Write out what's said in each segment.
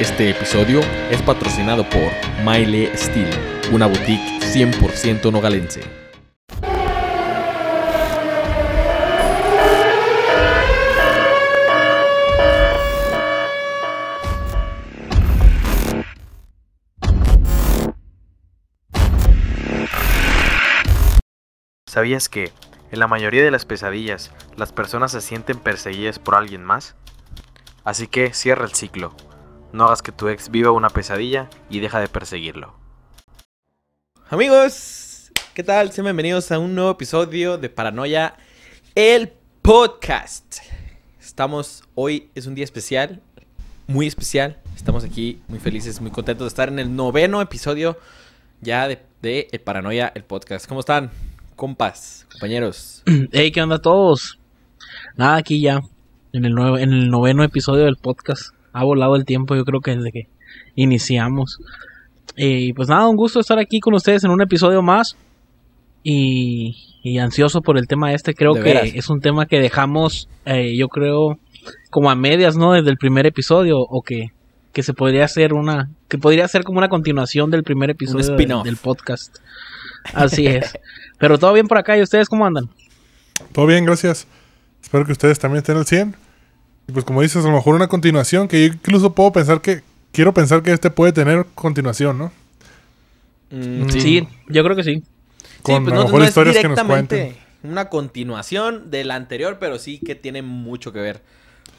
Este episodio es patrocinado por Maile Steel, una boutique 100% nogalense. ¿Sabías que, en la mayoría de las pesadillas, las personas se sienten perseguidas por alguien más? Así que cierra el ciclo. No hagas que tu ex viva una pesadilla y deja de perseguirlo. Amigos, ¿qué tal? Sean bienvenidos a un nuevo episodio de Paranoia, el podcast. Estamos, hoy es un día especial, muy especial. Estamos aquí muy felices, muy contentos de estar en el noveno episodio ya de, de El Paranoia, el podcast. ¿Cómo están? compas, compañeros. Hey, ¿qué onda a todos? Nada, aquí ya, en el, nuevo, en el noveno episodio del podcast. Ha volado el tiempo, yo creo que desde que iniciamos. Y pues nada, un gusto estar aquí con ustedes en un episodio más. Y, y ansioso por el tema este. Creo que veras. es un tema que dejamos, eh, yo creo, como a medias, ¿no? Desde el primer episodio. O que, que se podría hacer una. Que podría ser como una continuación del primer episodio del podcast. Así es. Pero todo bien por acá. ¿Y ustedes cómo andan? Todo bien, gracias. Espero que ustedes también estén al 100. Y pues como dices, a lo mejor una continuación que yo incluso puedo pensar que... Quiero pensar que este puede tener continuación, ¿no? Mm, Sí, yo creo que sí. Con pues a no, lo mejor no es historias que nos directamente cuenten. una continuación del anterior, pero sí que tiene mucho que ver.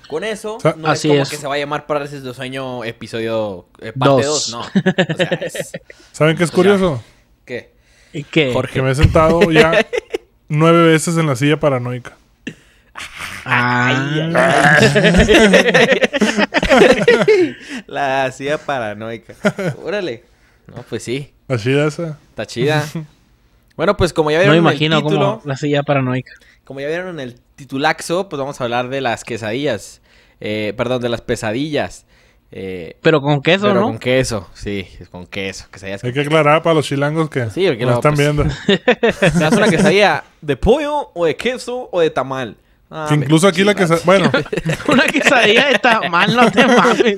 Con eso, O sea, no así es como es. que se va a llamar Parálisis de Sueño episodio eh, parte 2, Dos. no. O sea, es... ¿Saben qué es O sea, curioso? ¿Qué? ¿Y qué? Jorge. Que me he sentado ya nueve veces en la silla paranoica. Ah, La silla paranoica. Órale. No, pues sí, La silla esa. está chida. Bueno, pues como ya no vieron me en el imagino título, como la silla paranoica. como ya vieron en el titulaxo, pues vamos a hablar de las quesadillas. Eh, perdón, de las pesadillas. Eh, Pero con queso, pero ¿no? con queso, sí, con queso. Quesadillas Hay que aclarar para los chilangos que Sí, no, están pues, viendo. ¿Se hace una quesadilla de pollo o de queso o de tamal? Ah, Que incluso aquí la que... chingada. Bueno, Una quesadilla está mal, no te mames.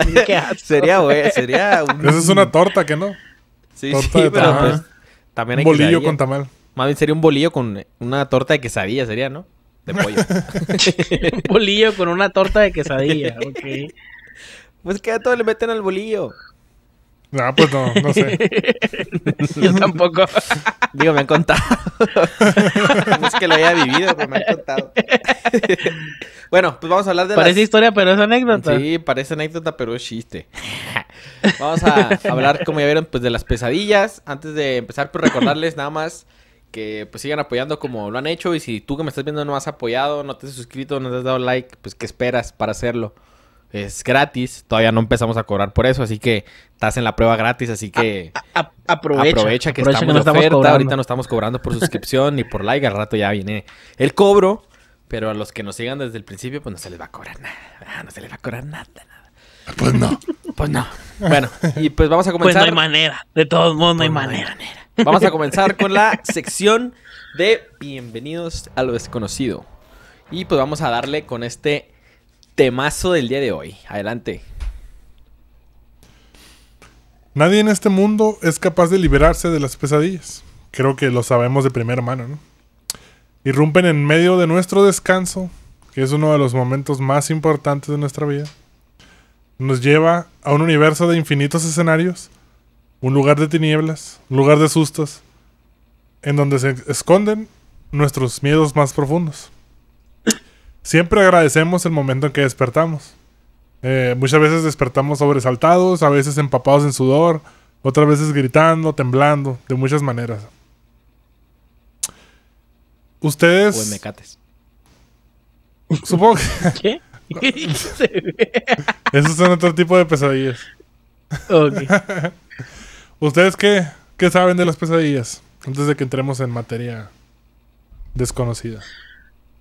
Sería, güey, sería un... esa es una torta, que no? Sí, torta sí, de pero tamal. pues también hay Un bolillo quesadilla. con tamal. Más bien sería un bolillo con una torta de quesadilla, sería, ¿no? De pollo. Un bolillo con una torta de quesadilla. ok. pues que a todo le meten al bolillo. Ah, pues no, no sé. Yo tampoco. Digo, me han contado. no es que lo haya vivido, pero me han contado. bueno, pues vamos a hablar de Parece las... historia, pero es anécdota. Sí, parece anécdota, pero es chiste. Vamos a hablar, como ya vieron, pues de las pesadillas. Antes de empezar, pues recordarles nada más que pues sigan apoyando como lo han hecho. Y si tú que me estás viendo no has apoyado, no te has suscrito, no te has dado like, pues ¿qué esperas para hacerlo? Es gratis, todavía no empezamos a cobrar por eso, así que estás en la prueba gratis, así que A- aprovecha. aprovecha, que aprovecha estamos no de oferta. cobrando. Ahorita no estamos cobrando por suscripción ni por like, al rato ya viene el cobro. Pero a los que nos sigan desde el principio, pues no se les va a cobrar nada. Ah, No se les va a cobrar nada, nada. Pues no. Pues no. Bueno, y pues vamos a Pues no comenzar. hay manera. De todos modos, no hay Pues no hay manera. Vamos a comenzar con la sección de Bienvenidos a lo desconocido. Y pues vamos a darle con este temazo del día de hoy. Adelante. Nadie en este mundo es capaz de liberarse de las pesadillas. Creo que lo sabemos de primera mano, ¿no? Irrumpen en medio de nuestro descanso, que es uno de los momentos más importantes de nuestra vida. Nos lleva a un universo de infinitos escenarios, un lugar de tinieblas, un lugar de sustos, en donde se esconden nuestros miedos más profundos. Siempre agradecemos el momento en que despertamos. Eh, muchas veces despertamos sobresaltados, a veces empapados en sudor, otras veces gritando, temblando, de muchas maneras. O en Ustedes, mecates. supongo que ¿Qué? esos son otro tipo de pesadillas. Ok. ¿Ustedes qué, qué saben de las pesadillas? Antes de que entremos en materia desconocida.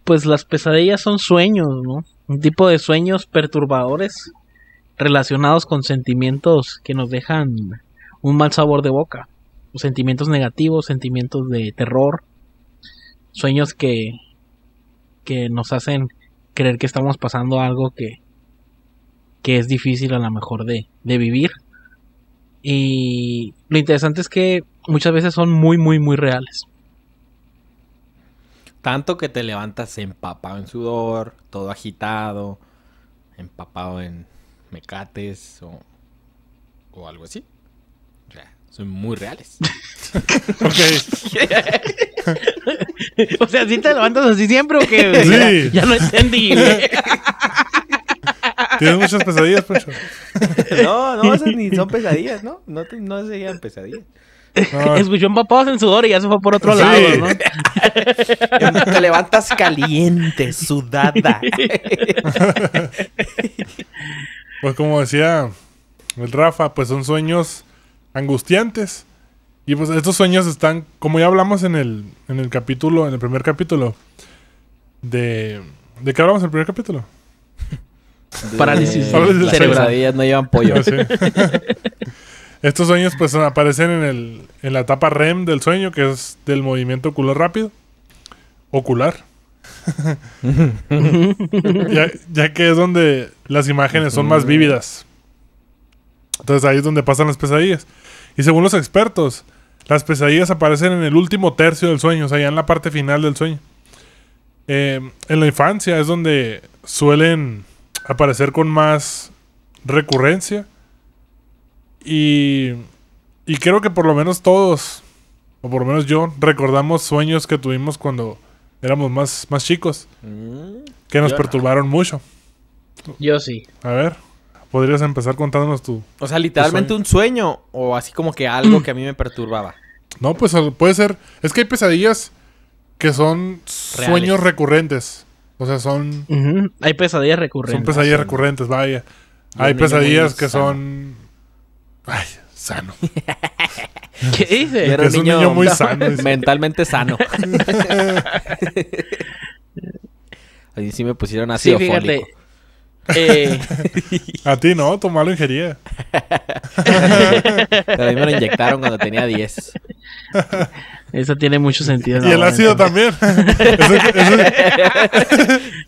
Pues las pesadillas son sueños, ¿no? Un tipo de sueños perturbadores relacionados con sentimientos que nos dejan un mal sabor de boca. Sentimientos negativos, sentimientos de terror, sueños que, que nos hacen creer que estamos pasando algo que, que es difícil a lo mejor de, de vivir. Y lo interesante es que muchas veces son muy, muy, muy reales. Tanto que te levantas empapado en sudor, todo agitado, empapado en mecates o, o algo así. O sea, son muy reales. Ok. o sea, ¿sí te levantas así siempre o qué? Sí. Ya, ya no entendí. ¿Tienes muchas pesadillas, Pancho? no, no, esas ni son pesadillas, ¿no? No, te- no serían pesadillas. No, Escuchó empapados en sudor y ya se fue por otro Sí. lado, ¿no? Te levantas caliente, sudada. Pues como decía el Rafa, pues son sueños angustiantes. Y pues estos sueños están, como ya hablamos en el, en el capítulo, en el primer capítulo, de... ¿De qué hablamos en el primer capítulo? Parálisis Parálisis Las no llevan pollo. Ah, sí. Estos sueños pues aparecen en, el, en la etapa REM del sueño, que es del movimiento ocular rápido. Ocular. ya, ya que es donde las imágenes son más vívidas. Entonces ahí es donde pasan las pesadillas. Y según los expertos, las pesadillas aparecen en el último tercio del sueño, o sea, ya en la parte final del sueño. Eh, en la infancia es donde suelen aparecer con más recurrencia. Y, y creo que por lo menos todos, o por lo menos yo, recordamos sueños que tuvimos cuando éramos más, más chicos, que nos Yo no. perturbaron mucho. Yo sí. A ver, podrías empezar contándonos tu... O sea, literalmente sueño. un sueño o así como que algo que a mí me perturbaba. No, pues puede ser... Es que hay pesadillas que son sueños recurrentes. O sea, son. Hay pesadillas son recurrentes. pesadillas son- recurrentes, vaya. Hay pesadillas que sano. son... Ay, sano. ¿Qué dice? Era Es un niño muy sano. Mentalmente sano. Ahí sí me pusieron Sí, ácido fíjate. fólico. Eh, A ti no, tu malo ingería. Pero a mí me lo inyectaron cuando tenía 10. eso tiene mucho sentido. Y el ácido también. eso, eso-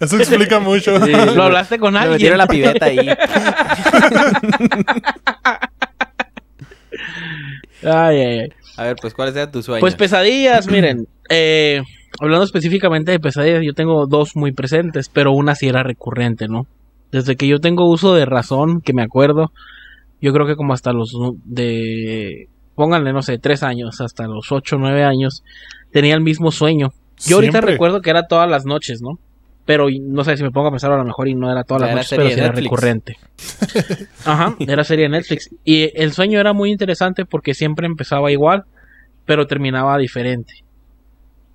eso explica mucho. Sí, ¿Lo hablaste con Me alguien? metieron la pibeta ahí. Ay, ay, ay. A ver, pues, ¿cuáles eran tus sueños? Pues pesadillas, miren. eh, hablando específicamente de pesadillas, yo tengo dos muy presentes, pero una sí era recurrente, ¿no? Desde que yo tengo uso de razón, que me acuerdo, yo creo que como hasta los de, pónganle, no sé, tres años, hasta los ocho, nueve años, tenía el mismo sueño. Yo ahorita recuerdo que era todas las noches, ¿no? Pero no sé si me pongo a pensar a lo mejor y no era todas las noches, pero sí era recurrente. Ajá, era serie de Netflix. Y el sueño era muy interesante porque siempre empezaba igual, pero terminaba diferente.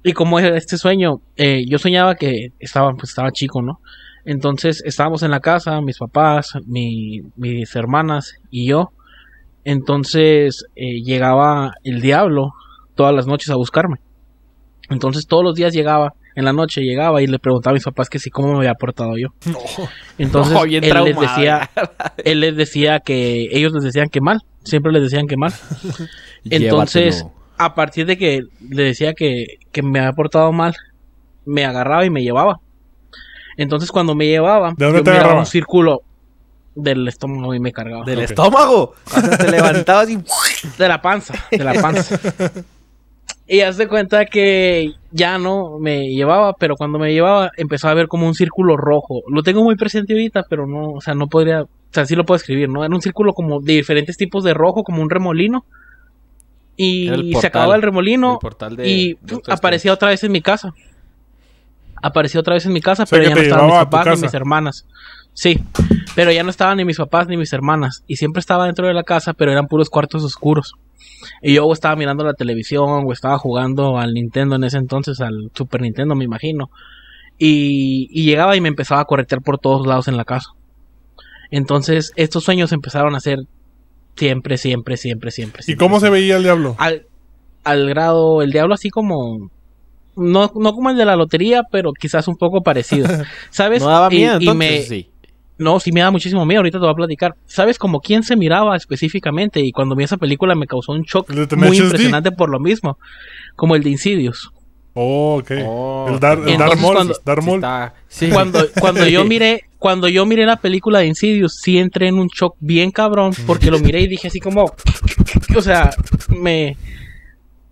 Y como era este sueño, eh, yo soñaba que estaba, pues estaba chico, ¿no? Entonces estábamos en la casa, mis papás, mi- mis hermanas y yo. Entonces eh, llegaba el diablo todas las noches a buscarme. Entonces todos los días llegaba, en la noche llegaba y le preguntaba a mis papás que si cómo me había portado yo. No. Entonces No, bien él les decía, él les decía que ellos les decían que mal, siempre les decían que mal. Entonces, a partir de que le decía que, que me había portado mal, me agarraba y me llevaba. Entonces cuando me llevaba, ¿De dónde yo te miraba agarraba? un círculo del estómago y me cargaba. Del estómago. O sea, te levantabas y... De la panza, de la panza. Y haz de cuenta que ya no me llevaba, pero cuando me llevaba empezaba a ver como un círculo rojo. Lo tengo muy presente ahorita, pero no, o sea, no podría, o sea, sí lo puedo escribir, ¿no? Era un círculo como de diferentes tipos de rojo, como un remolino. Y se acababa el remolino el portal de- y de aparecía otra vez en mi casa. Apareció otra vez en mi casa, sea, pero ya no estaban mis papás ni mis hermanas. Sí, pero ya no estaban ni mis papás ni mis hermanas. Y siempre estaba dentro de la casa, pero eran puros cuartos oscuros. Y yo o estaba mirando la televisión o estaba jugando al Nintendo en ese entonces, al Super Nintendo, me imagino. Y, y llegaba y me empezaba a corretear por todos lados en la casa. Entonces, estos sueños empezaron a ser siempre, siempre, siempre, siempre. ¿Y siempre, cómo se veía el diablo? Al, al grado, el diablo así como... No, no como el de la lotería, pero quizás un poco parecido. ¿Sabes? No daba miedo, y entonces, me- sí. No, sí me da muchísimo miedo, ahorita te voy a platicar. ¿Sabes como quién se miraba específicamente? Y cuando vi esa película me causó un shock ¿El de muy Tenacious D? impresionante por lo mismo. Como el de Insidious. Oh, ok. Oh, el Dar, el Entonces, Darth Maul, cuando- Darth Sí Maul. está- sí. Cuando, cuando yo miré cuando yo miré la película de Insidious, sí entré en un shock bien cabrón, porque lo miré y dije así como, o sea, me,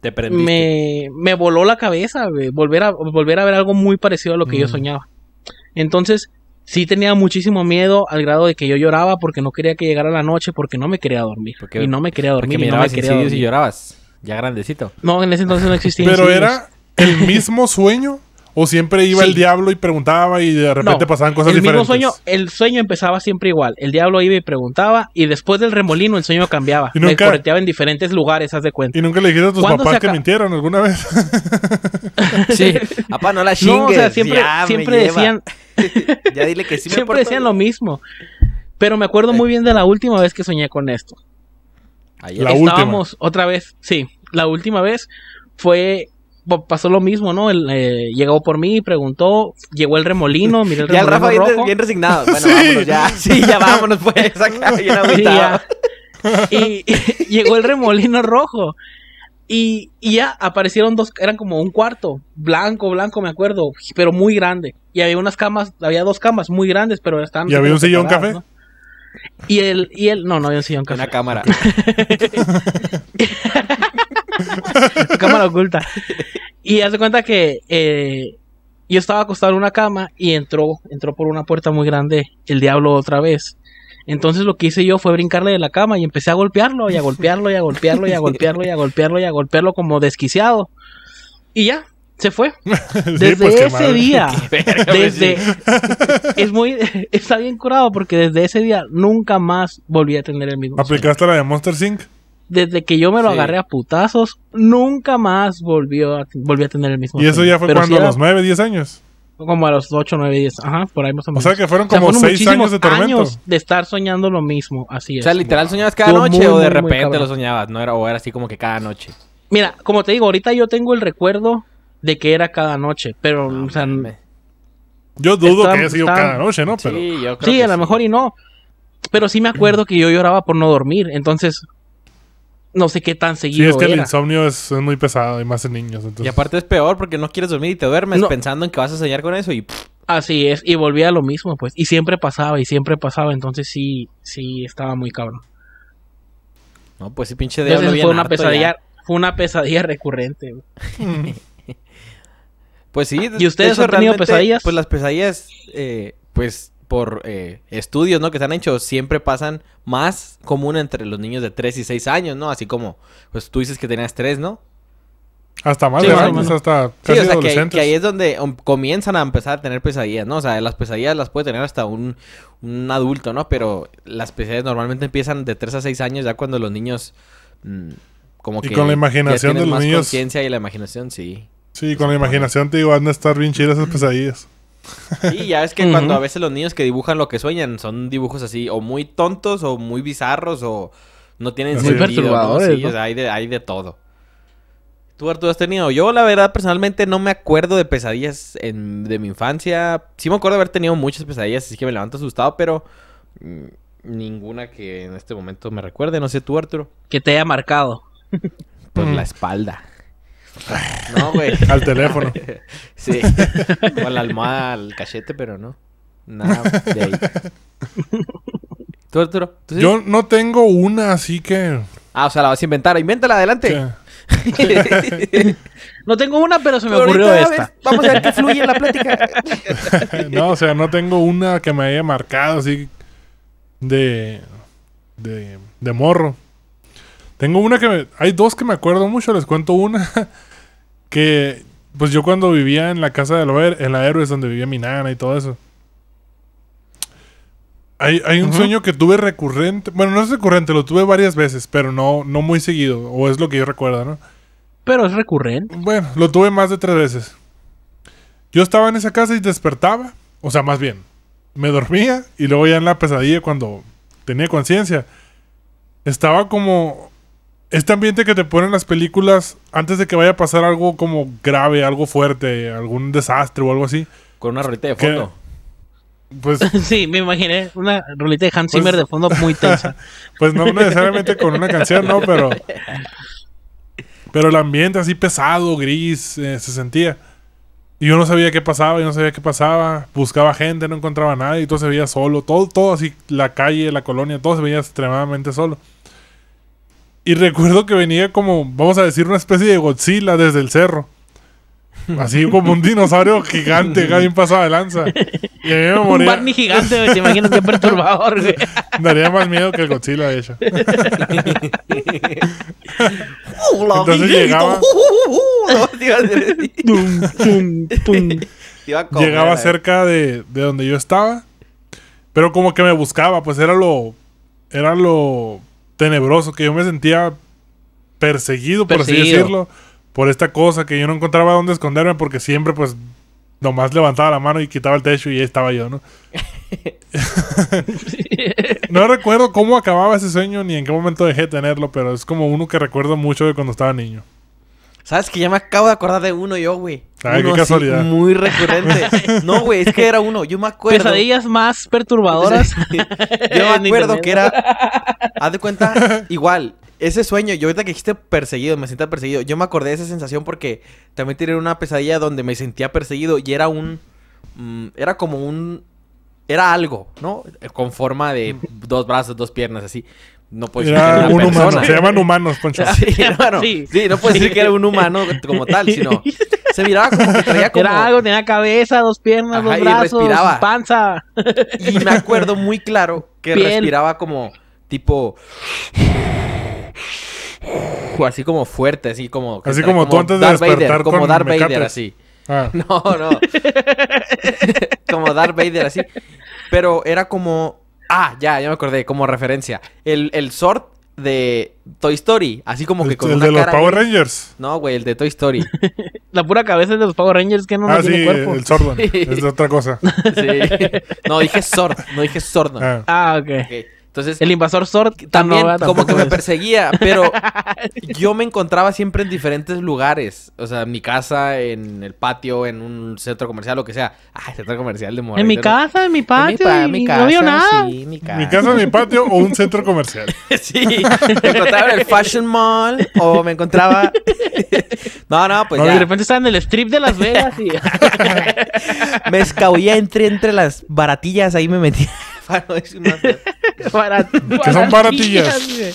Te prendiste. me, me voló la cabeza, güey, volver a, volver a ver algo muy parecido a lo que yo Mm. soñaba. Entonces, sí tenía muchísimo miedo al grado de que yo lloraba porque no quería que llegara la noche porque no me quería dormir. Porque- y no me quería Porque dormir y no me quería Insidious y dormir. llorabas. Ya grandecito. No, en ese entonces no existía Pero Insidious. era el mismo sueño. O siempre iba Sí. el diablo y preguntaba y de repente No, pasaban cosas el diferentes. mismo sueño, el sueño empezaba siempre igual. El diablo iba y preguntaba y después del remolino el sueño cambiaba. Y Me nunca- correteaba en diferentes lugares, haz de cuenta. Y nunca le dijiste a tus ¿Cuándo papás que mintieron alguna vez. Sí. Apá, no la chingues. No, o sea, siempre, me siempre lleva. ya dile que sí me siempre decían bien. lo mismo. Pero me acuerdo muy bien de la última vez que soñé con esto. Ayer. La última. Estábamos otra vez, sí, la última vez fue pa- pasó lo mismo, ¿no? Él, eh, llegó por mí, preguntó, llegó el remolino, miré el Ya el remolino Rafa bien, rojo. bien resignado. Bueno, Sí. vámonos ya. Sí, ya vámonos pues. Acá bien Sí, agüitado. ya. y, y llegó el remolino rojo. Y, y ya aparecieron dos, eran como un cuarto, blanco, blanco, me acuerdo, pero muy grande. Y había unas camas, había dos camas muy grandes, pero estaban. ¿Y había un sillón café? ¿no? Y el, y el, no, no había un sillón café. Una cámara. cámara oculta. Y hace cuenta que eh, yo estaba acostado en una cama y entró, entró por una puerta muy grande el diablo otra vez. Entonces lo que hice yo fue brincarle de la cama y empecé a golpearlo y a golpearlo y a golpearlo y a golpearlo y a golpearlo y a golpearlo como desquiciado. Y ya, se fue. Sí, Desde pues, qué ese día, desde es muy está bien curado porque desde ese día nunca más volví a tener el mismo sueño. ¿Aplicaste la de Monster Sync? Desde que yo me lo Sí. agarré a putazos, nunca más volvió a, volví a tener el mismo Y eso sueño. ya fue Pero cuando, a era los 9, 10 años. Como a los 8, 9, 10. Ajá, por ahí más o O menos. sea que fueron O sea, como fueron 6 muchísimos años de tormento. años de estar soñando lo mismo. Así O es. sea, literal soñabas cada Estuvo noche muy, o de muy, repente lo soñabas, no era o era así como que cada noche. Mira, como te digo, ahorita yo tengo el recuerdo de que era cada noche. Pero, o sea, mames. Yo dudo Está- que haya sido está- cada noche, ¿no? Pero Sí, yo creo sí, que a lo mejor y no. Pero sí me acuerdo que yo lloraba por no dormir. Entonces, no sé qué tan sí, seguido es que el insomnio es, es muy pesado y más en niños. Entonces, Y aparte es peor porque no quieres dormir y te duermes No. pensando en que vas a soñar con eso y pff, Así es, y volvía a lo mismo, pues. Y siempre pasaba, y siempre pasaba. Entonces sí, sí, estaba muy cabrón. no, pues sí pinche bien fue una pesadilla, ya. fue una pesadilla recurrente. güey. Pues sí. de- ¿Y ustedes de han tenido pesadillas? Pues las pesadillas, eh, pues por eh, estudios, ¿no? Que se han hecho, siempre pasan más común entre los niños de 3 y 6 años, ¿no? Así como, pues tú dices que tenías 3, ¿no? hasta más Sí, de años, hasta Sí, casi o sea, que, ahí es donde um, comienzan a empezar a tener pesadillas, ¿no? O sea, las pesadillas las puede tener hasta un, un adulto, ¿no? Pero las pesadillas normalmente empiezan de 3 a 6 años, ya cuando los niños mm, como Y que... con la ya imaginación tienen de los más niños. conciencia y la imaginación, sí. Sí, con la imaginación te digo, van a estar bien chidas esas pesadillas. Sí, ya es que cuando a veces los niños que dibujan lo que sueñan son dibujos así, o muy tontos, o muy bizarros, o no tienen Muy sentido, perturbadores, ¿no? Sí, ¿no? o sea, hay de, hay de todo. ¿Tú, Arturo, has tenido? Yo, la verdad, personalmente no me acuerdo de pesadillas en- de mi infancia. Sí me acuerdo de haber tenido muchas pesadillas, así que me levanto asustado, pero mm, ninguna que en este momento me recuerde. No sé tú, Arturo. Que te haya marcado. Pues Mm. la espalda. No, güey. Al teléfono. Sí. Con la almohada al cachete, pero no. Nada de ahí. ¿Tú, Arturo? ¿Tú sí? Yo no tengo una así que... Ah, o sea, la vas a inventar. Invéntala, adelante. No tengo una, pero se me Pero ocurrió ahorita, esta. a ver, vamos a ver qué fluye en la plática. no, o sea, no tengo una que me haya marcado así de, de, de morro. Tengo una que me, hay dos que me acuerdo mucho, les cuento una que pues yo cuando vivía en la casa de Loer, en la Héroes donde vivía mi nana y todo eso. Hay, hay un sueño que tuve recurrente, bueno, no es recurrente, lo tuve varias veces, pero no, no muy seguido, o es lo que yo recuerdo, ¿no? Pero es recurrente. Bueno, lo tuve más de tres veces. Yo estaba en esa casa y despertaba. O sea, más bien, me dormía y luego ya en la pesadilla cuando tenía conciencia. Estaba como... Este ambiente que te ponen las películas antes de que vaya a pasar algo como grave, algo fuerte, algún desastre o algo así. Con una rolita de fondo. Pues, Sí, me imaginé una rolita de Hans Pues- Zimmer de fondo muy tensa. pues no necesariamente con una canción, no, pero... Pero el ambiente así pesado, gris, eh, se sentía. Y yo no sabía qué pasaba, yo no sabía qué pasaba. Buscaba gente, no encontraba nada y todo se veía solo. Todo, todo así, la calle, la colonia, todo se veía extremadamente solo. Y recuerdo que venía como, vamos a decir, una especie de Godzilla desde el cerro. Así como un dinosaurio gigante, bien pasado de lanza. Y a mí me Un moría. Barney gigante, güey. Te imagino qué perturbador, güey. Daría más miedo que el Godzilla, de hecho. Entonces llegaba, llegaba eh. cerca de, de donde yo estaba. Pero como que me buscaba, pues era lo. Era lo tenebroso, que yo me sentía perseguido, por así decirlo, por esta cosa que yo no encontraba dónde esconderme, porque siempre, pues, nomás levantaba la mano y quitaba el techo y ahí estaba yo, ¿no? no recuerdo cómo acababa ese sueño ni en qué momento dejé de tenerlo, pero es como uno que recuerdo mucho de cuando estaba niño. ¿Sabes que ya me acabo de acordar de uno yo, güey? Ay, qué Uno así, casualidad. muy recurrente. No, güey, es que era uno. Yo me acuerdo. Pesadillas más perturbadoras. Yo me acuerdo que era. Haz de cuenta, igual. Ese sueño, yo ahorita que dijiste perseguido, me sentía perseguido. Yo me acordé de esa sensación porque también tenía una pesadilla donde me sentía perseguido y era un. mm, era como un. Era algo, ¿no? Con forma de dos brazos, dos piernas, así. No puedo decir que Era un humano. Se llaman humanos, Poncho. Sí, hermano. Sí. Sí, no puedo decir que era un humano como tal, sino. Se miraba como que traía como. Era algo, tenía cabeza, dos piernas, Ajá, dos y brazos, respiraba. panza. Y me acuerdo muy claro que Piel. respiraba como tipo. Así como fuerte, así como. Así como tú antes de Darth Vader, despertar como con Darth Vader, así. Ah, No, no. como Darth Vader, así. Pero era como. Ah, ya, ya me acordé, como referencia. El, el Sword de Toy Story, así como que con el una de los cara Power Rangers. No, güey, el de Toy Story. La pura cabeza de los Power Rangers que no, no ah, sí, tiene cuerpo. el Sordon. es de otra cosa. Sí. No, dije Sword, no dije Sword. Ah. Ah, ok. Ok, Entonces, El invasor Sword también no, como que me perseguía, pero yo me encontraba siempre en diferentes lugares. O sea, en mi casa, en el patio, en un centro comercial, lo que sea. Ay, centro comercial de Morelia. En mi ¿no? casa, en mi En mi patio, pa- y mi no vio casa, nada. Sí, mi casa. Mi casa, mi patio o un centro comercial. sí, me encontraba en el Fashion Mall o me encontraba... no, no, pues No, ya. de repente estaba en el strip de Las Vegas y... Me escabullía entre, entre las baratillas, ahí me metía. Barat- ¿Qué son baratillas? güey.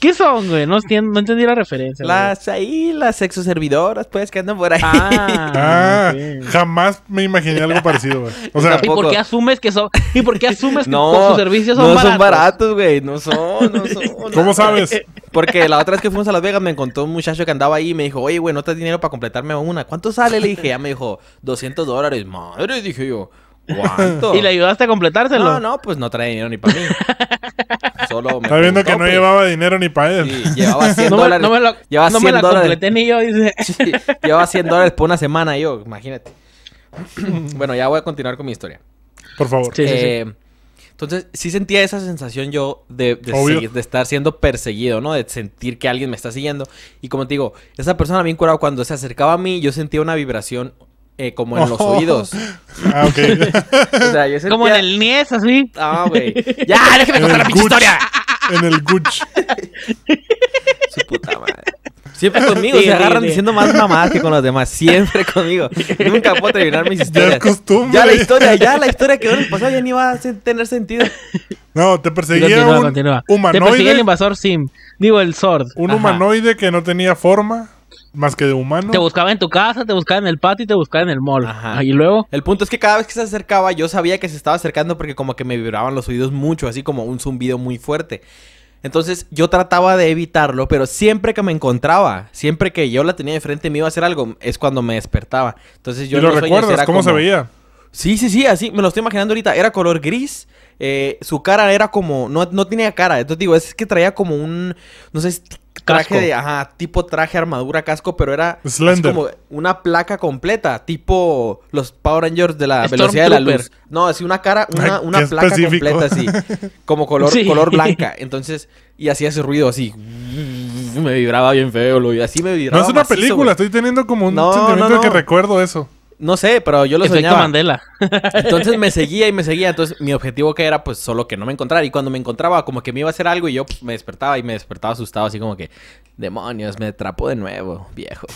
¿Qué son, güey? No, entiendo- no entendí la referencia. güey. las ahí, las sexoservidoras, pues, que andan por ahí. Ah, Ah, jamás me imaginé algo parecido, güey. O sea, ¿Y por qué asumes que son? ¿Y por qué asumes que No, por sus servicios son no baratos? son baratos, güey. No son, no son. ¿cómo no. sabes? Porque la otra vez que fuimos a Las Vegas me encontró un muchacho que andaba ahí y me dijo, oye, güey, ¿no te dinero para completarme una? ¿Cuánto sale? Le dije, ya me dijo, 200 dólares. Madre, dije yo, ¿cuánto? ¿Y le ayudaste a completárselo? No, no, pues no trae dinero ni para mí. Solo me Está viendo que no pues. llevaba dinero ni para él. Sí, llevaba 100 No me, dólares. no me, lo- llevaba no 100 me la dólares. completé ni yo, dice. Sí, llevaba 100 dólares por una semana yo, imagínate. bueno, ya voy a continuar con mi historia. Por favor. Sí, sí, sí. Eh, Entonces, sí sentía esa sensación yo de, de, Obvio. seguir- de estar siendo perseguido, ¿no? De sentir que alguien me está siguiendo. Y como te digo, esa persona bien curada, cuando se acercaba a mí, yo sentía una vibración eh, como en los Oh. oídos. Ah, ok. O sea, yo sentía... Como en el Nies, así. Ah, güey. ¡Ya! ¡Déjame en contar la pinche historia! En el Gucci. Su puta madre. Siempre conmigo Sí, se agarran sí. diciendo más mamadas que con los demás. Siempre conmigo. Nunca puedo terminar mis Ya es historias. costumbre. Ya la historia, ya la historia que en el pasado ya ni va a tener sentido. No, te perseguía Continúa, un continúa. Te persigue el invasor Sim. Digo, el Sword. Un Ajá. humanoide que no tenía forma más que de humano. Te buscaba en tu casa, te buscaba en el patio y te buscaba en el mall. Ajá. Y luego, El punto es que cada vez que se acercaba, yo sabía que se estaba acercando porque como que me vibraban los oídos mucho, así como un zumbido muy fuerte. Entonces yo trataba de evitarlo, pero siempre que me encontraba, siempre que yo la tenía de frente me iba a hacer algo, es cuando me despertaba. Entonces yo ¿Y lo recuerdas? era ¿Cómo se veía? Sí, sí, sí, así me lo estoy imaginando ahorita. Era color gris. eh, su cara era como. No, no tenía cara. Entonces digo, es que traía como un. No sé, traje Casco. de. Ajá, tipo traje, armadura, casco, pero era. Slender. como una placa completa. Tipo los Power Rangers de la velocidad de la luz. No, así una cara, una, una placa específico. completa, así. Como color, Sí. color blanca. Entonces, y hacía ese ruido así. Me vibraba bien feo, lo y así me vibraba. No es una macizo, película, estoy teniendo como un No, sentimiento no, de que recuerdo eso. No sé, pero yo lo efecto soñaba. Mandela. Entonces me seguía y me seguía. Entonces mi objetivo que era pues solo que no me encontrara. Y cuando me encontraba como que me iba a hacer algo y yo pues, me despertaba y me despertaba asustado así como que demonios, me atrapó de nuevo, viejo.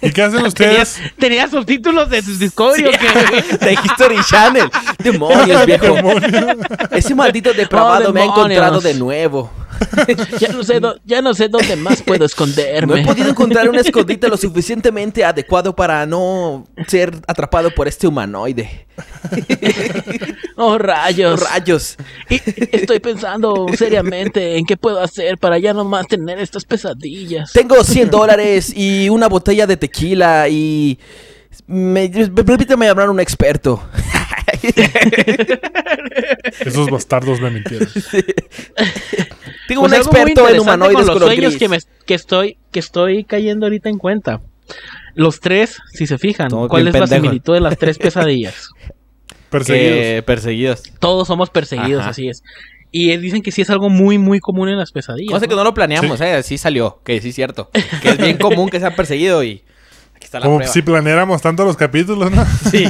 ¿Y qué hacen ¿Tenía, ustedes? tenía subtítulos de Discovery o qué? de History Channel. Demonios, viejo. Ese maldito depravado Oh, me ha encontrado demonios. de nuevo. Ya no sé, dó- ya no sé dónde más puedo No esconderme. he podido encontrar un escondite lo suficientemente adecuado para no ser atrapado por este humanoide. Oh, rayos. Rayos. Y- estoy pensando seriamente en qué puedo hacer para ya no más tener estas pesadillas. Tengo 100 dólares y una botella de tequila y... Me, permíteme hablar un experto. Esos bastardos me mintieron. Tengo Pues un algo muy experto en humanoides con los sueños que, me, que estoy que estoy cayendo ahorita en cuenta. Los tres, si se fijan, Todos ¿cuál es la pendejos. similitud de las tres pesadillas? Perseguidos. Que- perseguidos. Todos somos perseguidos, Ajá. así es. Y eh, dicen que sí es algo muy, muy común en las pesadillas. Cosa que ¿no? no lo planeamos, eh, sí salió, que sí es cierto. Que es bien común que sean perseguidos y aquí está la Como prueba. si planeáramos tanto los capítulos, ¿no? Sí.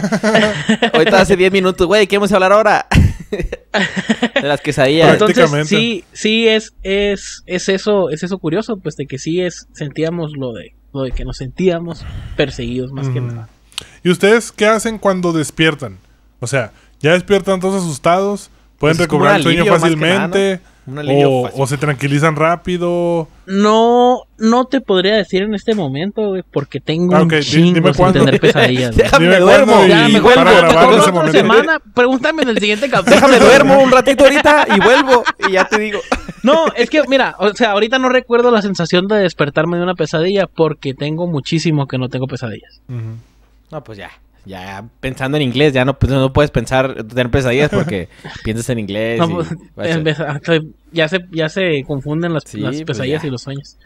Ahorita hace 10 minutos, güey, ¿qué vamos a hablar ahora? De las quesadillas. Prácticamente. Entonces, sí, sí es, es, es eso, es eso curioso, pues de que sí es, sentíamos lo de, lo de que nos sentíamos perseguidos más que nada. ¿Y ustedes qué hacen cuando despiertan? O sea, ya despiertan todos asustados, pueden Pues recobrar el sueño que nada, fácilmente, Un alivio o, fácil. o se tranquilizan rápido. No, no te podría decir en este momento, güey, porque tengo Ah, un ok, di- chingo dime sin cuándo. tener pesadillas. Déjame Dime duermo. Ya, me vuelvo, otra semana, pregúntame en el siguiente capítulo. Déjame duermo un ratito ahorita y vuelvo y ya te digo. No, es que mira, o sea, ahorita no recuerdo la sensación de despertarme de una pesadilla porque tengo muchísimo que no tengo pesadillas. Ujú. No, pues ya. Ya pensando en inglés, ya no, pues, no puedes pensar tener pesadillas porque piensas en inglés. No, y- pues, estoy- ya se ya se confunden las, Sí, las pues pesadillas y los sueños.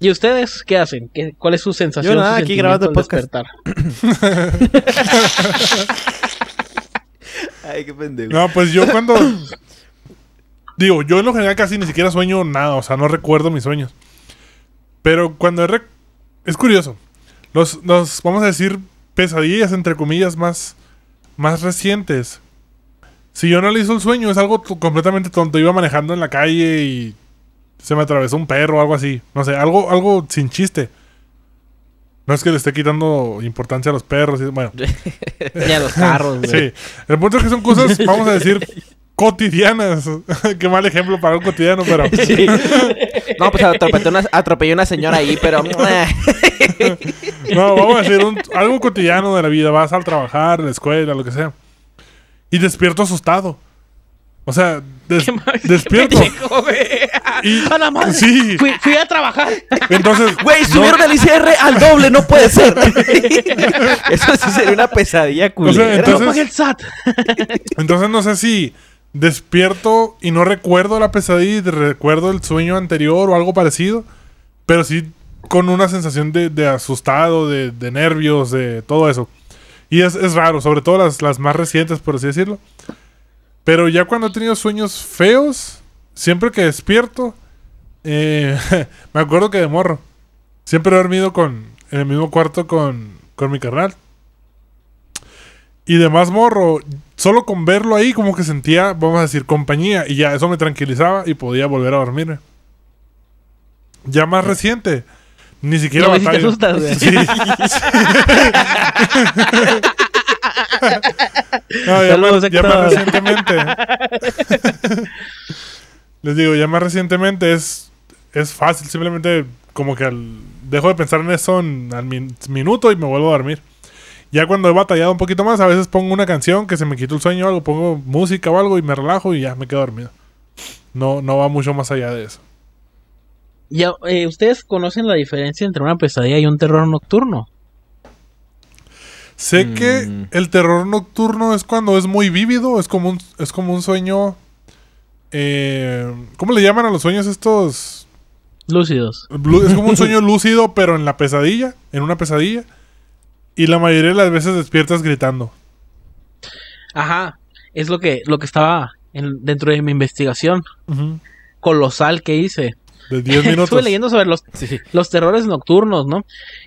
¿Y ustedes qué hacen? ¿Qué, ¿Cuál es su sensación? Yo nada, su aquí grabando el podcast. despertar? Ay, qué pendejo. No, pues yo cuando... Digo, yo en lo general casi ni siquiera sueño nada, o sea, no recuerdo mis sueños. Pero cuando he rec- Es curioso. Los, los, vamos a decir, pesadillas, entre comillas, más, más recientes. Si yo analizo el sueño, es algo completamente tonto. Iba manejando en la calle y se me atravesó un perro o algo así. No sé, algo, algo sin chiste. No es que le esté quitando importancia a los perros. y- bueno, Y a los carros, güey. Sí, el punto es que son cosas, vamos a decir, cotidianas. Qué mal ejemplo para un cotidiano, pero Sí. No, pues atropellé una, atropellé una señora ahí, pero... no, vamos a decir un- algo cotidiano de la vida. Vas al trabajar, a la escuela, lo que sea. Y despierto asustado. O sea, des- Qué mal- despierto. Y, A la madre. Sí, Fui, fui a trabajar. entonces, Güey, subieron el ICR al doble, no puede ser. Eso sí sería una pesadilla culera. entonces- No el SAT. entonces no sé si despierto y no recuerdo la pesadilla recuerdo el sueño anterior o algo parecido. Pero sí con una sensación de, asustado, de, nervios, de todo eso. Y es, raro, sobre todo las, las más recientes, por así decirlo. Pero ya cuando he tenido sueños feos, siempre que despierto, eh, me acuerdo que de morro. Siempre he dormido con, en el mismo cuarto con, con mi carnal. Y de más morro, solo con verlo ahí como que sentía, vamos a decir, compañía. Y ya eso me tranquilizaba y podía volver a dormirme. Ya más reciente, ni siquiera No, sí te asustas, güey. Sí. No, ya, Saludos, más, ya más recientemente. Les digo, ya más recientemente es, es fácil. Simplemente como que al- dejo de pensar en eso en- al min- minuto y me vuelvo a dormir. Ya cuando he batallado un poquito más, a veces pongo una canción que se me quitó el sueño o algo, pongo música o algo y me relajo y ya me quedo dormido. No, no va mucho más allá de eso. Ya, eh, ¿Ustedes conocen la diferencia entre una pesadilla y un terror nocturno? Sé que Mm. el terror nocturno es cuando es muy vívido, es como un, es como un sueño. eh, ¿Cómo le llaman a los sueños estos? Lúcidos. Es como un sueño lúcido, pero en la pesadilla, en una pesadilla. Y la mayoría de las veces despiertas gritando. Ajá. Es lo que, lo que estaba en- dentro de mi investigación colosal que hice. De 10 minutos. Estuve leyendo sobre los, Sí. los terrores nocturnos, ¿no?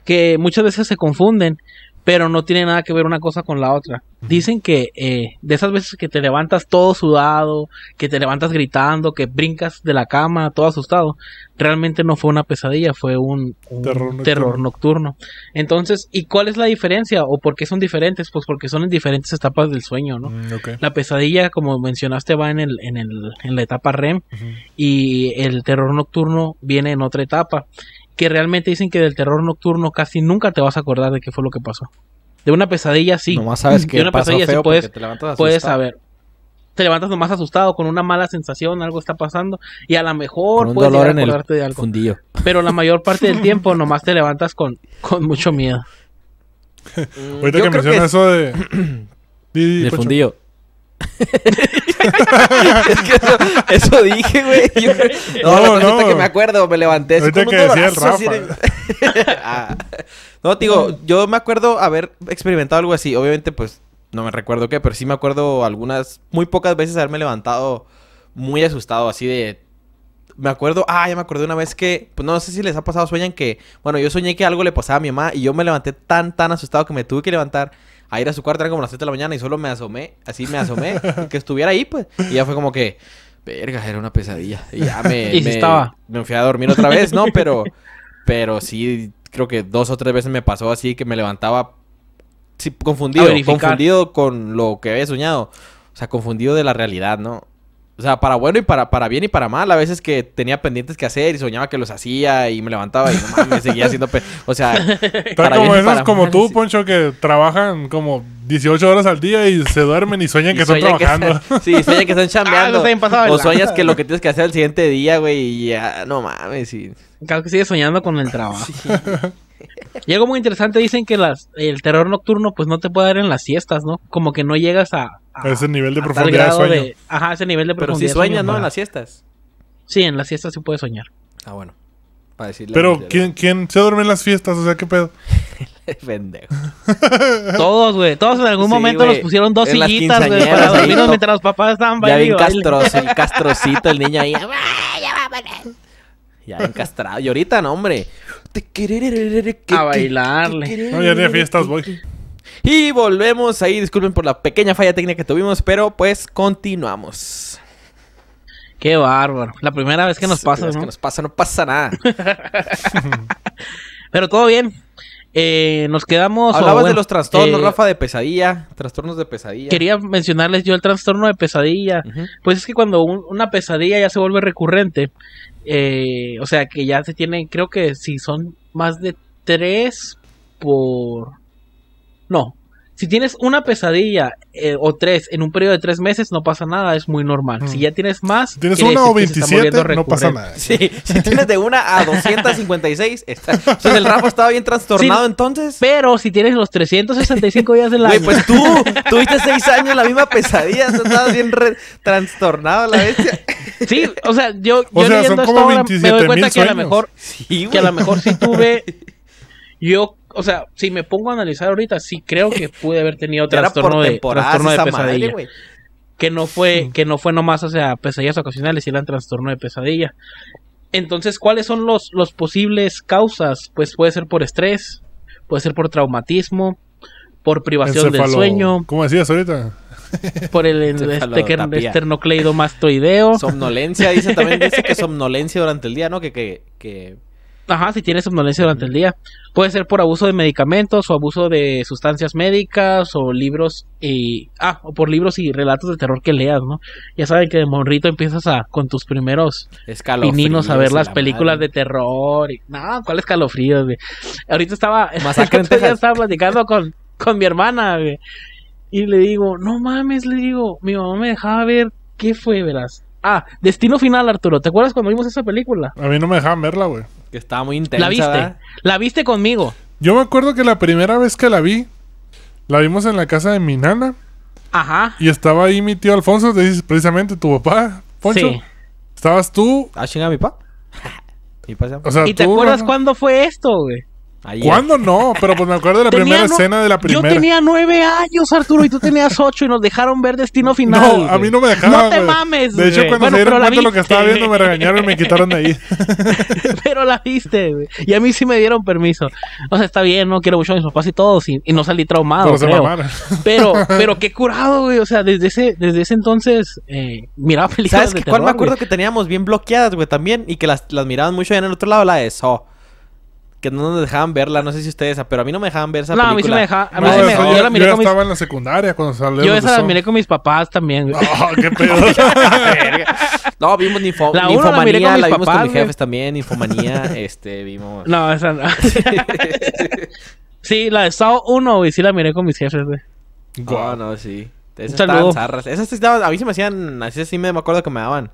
Que muchas veces se confunden pero no tiene nada que ver una cosa con la otra. Dicen que eh, de esas veces que te levantas todo sudado, que te levantas gritando, que brincas de la cama todo asustado, realmente no fue una pesadilla, fue un, un Terror nocturno. terror nocturno. Entonces, ¿y cuál es la diferencia o por qué son diferentes? Pues porque son en diferentes etapas del sueño, ¿no? Mm, ok. La pesadilla, como mencionaste, va en, el, en, el, en la etapa REM y el terror nocturno viene en otra etapa. Que realmente dicen que del terror nocturno casi nunca te vas a acordar de qué fue lo que pasó. De una pesadilla sí. Nomás sabes De que una pasó pesadilla sí puedes, te levantas puedes saber. Te levantas nomás asustado con una mala sensación, algo está pasando y a lo mejor Con un puedes dolor llegar a en el acordarte de algo. fundillo. Pero la mayor parte del tiempo nomás te levantas con, con mucho miedo. Ahorita Yo que creo menciona eso de. Del Poncho. fundillo. es que eso, eso dije, güey. No, No, no. que me acuerdo, me levanté Ahorita que un decía el dolorazo así Rafa. de- Ah. No, digo, yo me acuerdo haber experimentado algo así. Obviamente, pues, no me recuerdo qué, pero sí me acuerdo algunas, muy pocas veces haberme levantado muy asustado, así de... Me acuerdo, ah, ya me acordé una vez que, pues no sé si les ha pasado, sueñan que, bueno, yo soñé que algo le pasaba a mi mamá y yo me levanté tan, tan asustado que me tuve que levantar a ir a su cuarto, eran como las 7 de la mañana y solo me asomé, así me asomé, que estuviera ahí, pues. Y ya fue como que, verga, era una pesadilla. Y ya me, Y sí me, estaba. me fui a dormir otra vez, ¿no? Pero, pero sí, creo que dos o tres veces me pasó así que me levantaba, sí, confundido, confundido con lo que había soñado. O sea, confundido de la realidad, ¿no? O sea, para bueno y para, para bien y para mal. A veces que tenía pendientes que hacer y soñaba que los hacía y me levantaba y no mames, seguía haciendo... O sea, para como bien y esos para como mal, tú, sí. Poncho, que trabajan como 18 horas al día y se duermen y sueñan que Y están sueñan trabajando. sí, sueñan que están Ah, chambeando. o sueñas que lo que tienes que hacer el siguiente día, güey, y ya, no mames, y... Claro que sigue soñando con el trabajo. Y algo muy interesante dicen que las, el terror nocturno pues no te puede dar en las siestas, ¿no? Como que no llegas a, A ese nivel de profundidad de ajá, ese nivel de Pero profundidad. sí de sueño. sueñas, ¿no? En las siestas. Sí, en las siestas sí puedes soñar. Ah, bueno. Para decirle... Pero, ¿quién, ¿quién se duerme en las fiestas? O sea, ¿qué pedo? Pendejo. Todos, güey. Todos en algún Sí, momento nos pusieron dos En sillitas, güey, para dormirnos mientras los papás estaban Ya bien bailando. y baile. castroso, el castrocito el niño ahí. Ya bien castrado. Y ahorita, no, hombre. A bailarle. No, ya ni a fiestas voy. Y volvemos ahí. Disculpen por la pequeña falla técnica que tuvimos, pero pues continuamos. Qué bárbaro. La primera vez que nos pasa, ¿no? que nos pasa, no pasa nada. Pero todo bien. Eh, nos quedamos. Hablabas de bueno, los trastornos, eh, Rafa, de pesadilla. Trastornos de pesadilla. Quería mencionarles yo el trastorno de pesadilla. Pues es que cuando un- una pesadilla ya se vuelve recurrente, eh, o sea que ya se tiene, creo que si son más de tres por... No, si tienes una pesadilla eh, o tres en un periodo de tres meses no pasa nada, es muy normal. Mm. Si ya tienes más... Si tienes una o decir que se está 27, volviendo no pasa nada. Sí, si tienes de una a 256, está... Entonces el Rafa estaba bien trastornado Sí, entonces. Pero si tienes los 365 días del Güey, año... pues tú tuviste seis años la misma pesadilla, estabas bien re- trastornado la bestia. Sí, o sea, yo, O yo sea, leyendo esto ahora me doy 27,000 cuenta que a lo mejor Sí, que a lo mejor sí tuve yo o sea si me pongo a analizar ahorita sí creo que pude haber tenido trastorno de trastorno de esa pesadilla. madre, que no fue que no fue nomás o sea pesadillas ocasionales eran trastorno de pesadilla. Entonces cuáles son los los posibles causas pues puede ser por estrés puede ser por traumatismo por privación del sueño. ¿Cómo decías ahorita? por el Encefalotapia. esternocleidomastoideo. Somnolencia, dice también, dice que somnolencia durante el día, ¿no? Que, que, que... Ajá, si tienes somnolencia durante el día. Puede ser por abuso de medicamentos o abuso de sustancias médicas o libros y... Ah, o por libros y relatos de terror que leas, ¿no? Ya saben que de morrito empiezas a con tus primeros escalofríos pininos a ver las la películas madre. de terror. Y... No, ¿cuál escalofríos, güey? Ahorita estaba... Estaba platicando con, con mi hermana, güey. Y le digo, no mames, le digo, mi mamá me dejaba ver... ¿Qué fue, verás? Ah, Destino Final, Arturo. ¿Te acuerdas cuando vimos esa película? A mí no me dejaban verla, güey. Que estaba muy intensa, ¿La viste? ¿verdad? La viste conmigo. Yo me acuerdo que la primera vez que la vi, la vimos en la casa de mi nana. Ajá. Y estaba ahí mi tío Alfonso, te dices precisamente tu papá, Poncho. Sí. Estabas tú, Ah, chinga, mi pa. mi pa se llama. o sea, ¿Y te acuerdas Rafa. cuándo fue esto, güey? Ayer. ¿Cuándo no? Pero pues me acuerdo de la Tenía primera no- escena de la primera. Yo tenía nueve años, Arturo, y tú tenías ocho y nos dejaron ver Destino Final. No, a mí no me dejaban. No te güey. mames, De hecho, cuando Bueno, se dieron cuenta de lo que estaba viendo, me regañaron y me quitaron de ahí. Pero la viste, güey. Y a mí sí me dieron permiso. O sea, está bien, no quiero mucho a mis papás y todos, y, y no salí traumado, Pero creo. Pero, pero qué curado, güey. O sea, desde ese, desde ese entonces, eh, miraba películas ¿Sabes de qué? cuál terror, me acuerdo que teníamos bien bloqueadas, güey, también? Y que las, las miraban mucho allá en el otro lado, la de Saw. Que no nos dejaban verla, no sé si ustedes, pero a mí no me dejaban ver esa No, a mí sí me dejaba- a mí No, sí me- eso yo yo, la miré yo con mis- en la secundaria cuando salió. Yo esa la miré con mis papás también, güey. Oh, qué pedo. No, vimos Ninfo La uno la miré Ninfomanía, con mis la vimos con papás, mis jefes güey. también, Infomanía, este, vimos... No, esa no. sí, la de Saw 1, güey, sí la miré con mis jefes, güey. No, no, sí. Esas estaban zarras. Esas sí estaban, a mí se me hacían, así sí me acuerdo que me daban.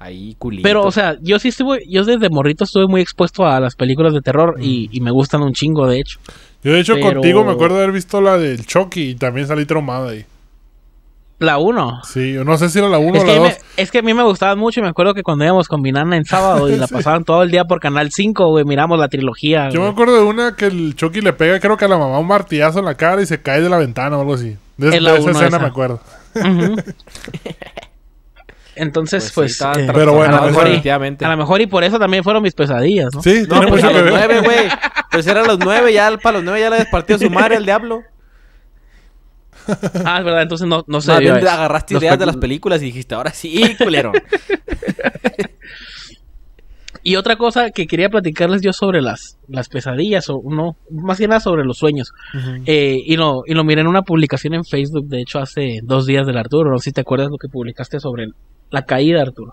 Ahí culitos. Pero, o sea, yo sí estuve, yo desde morrito estuve muy expuesto a las películas de terror y, y me gustan un chingo, de hecho. Yo, de hecho, Pero- contigo me acuerdo de haber visto la del Chucky y también salí traumado ahí. La 1. Sí, yo no sé si era la 1 Es o que, la a mí 2. me, es que a mí me gustaban mucho y me acuerdo que cuando íbamos con mi nana en sábado y la pasaban todo el día por Canal 5, güey, miramos la trilogía. Yo me acuerdo de una que el Chucky le pega, creo que a la mamá un martillazo en la cara y se cae de la ventana o algo así. De, Es de la esa uno escena esa. me acuerdo. Ujú. Entonces, sí, pues, estaban eh, Pero bueno, a, lo mejor y, definitivamente. a lo mejor y por eso también fueron mis pesadillas, ¿no? Sí, No, tiene pues mucho a los nueve, güey. Pues eran los nueve, ya para los nueve ya le despartió su madre el diablo. Ah, es verdad, entonces no, no eso. agarraste ideas de las películas y dijiste, ahora sí, culero. Y otra cosa que quería platicarles yo sobre las, las pesadillas, o no, más que nada sobre los sueños. Eh, y, lo, y lo miré en una publicación en Facebook, de hecho, hace dos días del Arturo. No sé si te acuerdas lo que publicaste sobre la caída, Arturo.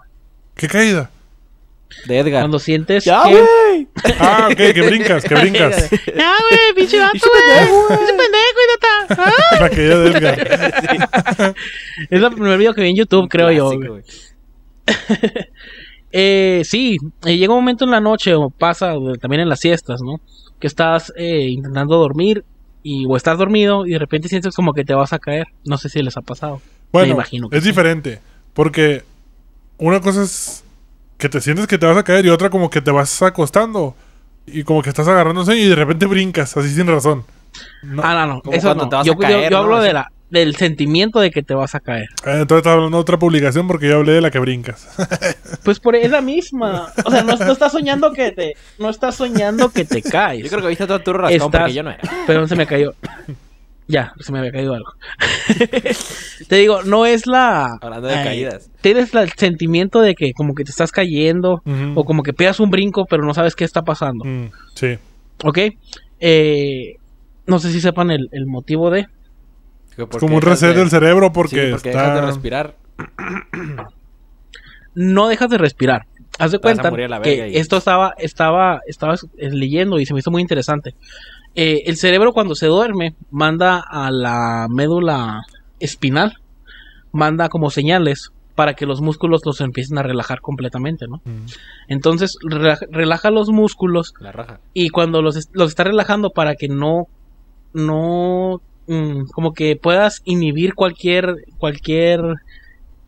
¿Qué caída? De Edgar. Cuando sientes ¡Ya, que... güey! Ah, ok, que brincas, que brincas. Ya, güey, pinche vato, güey. Pinche pendejo, idiota. La caída de Edgar. Es el primer video que vi en YouTube, creo yo. Clásico. Eh, sí, eh, llega un momento en la noche o pasa también en las siestas, ¿no? Que estás eh, intentando dormir y o estás dormido y de repente sientes como que te vas a caer. No sé si les ha pasado. Me Bueno, imagino que es sí. diferente. Porque una cosa es que te sientes que te vas a caer y otra como que te vas acostando y como que estás agarrando sueño y de repente brincas, así sin razón. No. Ah, no, no. Eso cuando no. te vas yo, a caer, yo- yo ¿no? hablo de la, del sentimiento de que te vas a caer. Eh, Entonces estás hablando de otra publicación porque yo hablé de la que brincas. Pues por es la misma. O sea, no, no estás soñando que te, no estás soñando que te caes. Yo creo que viste a todo Arturo Rascón Estás- porque yo no era. Perdón, se me cayó. Ya, se me había caído algo. te digo, no es la. Hablando de eh, caídas. Tienes la- el sentimiento de que como que te estás cayendo o como que pegas un brinco pero no sabes qué está pasando. Mm, sí. ¿Ok? Eh, no sé si sepan el, el motivo de... Es como un reset del cerebro porque, sí, porque está... dejas de respirar. No dejas de respirar. Haz de cuenta que y- esto estaba, estaba, estaba leyendo y se me hizo muy interesante. Eh, el cerebro cuando se duerme manda a la médula espinal, manda como señales para que los músculos los empiecen a relajar completamente, ¿no? Mm. Entonces relaja, relaja los músculos La raja. y cuando los, los está relajando para que no, no, mm, como que puedas inhibir cualquier, cualquier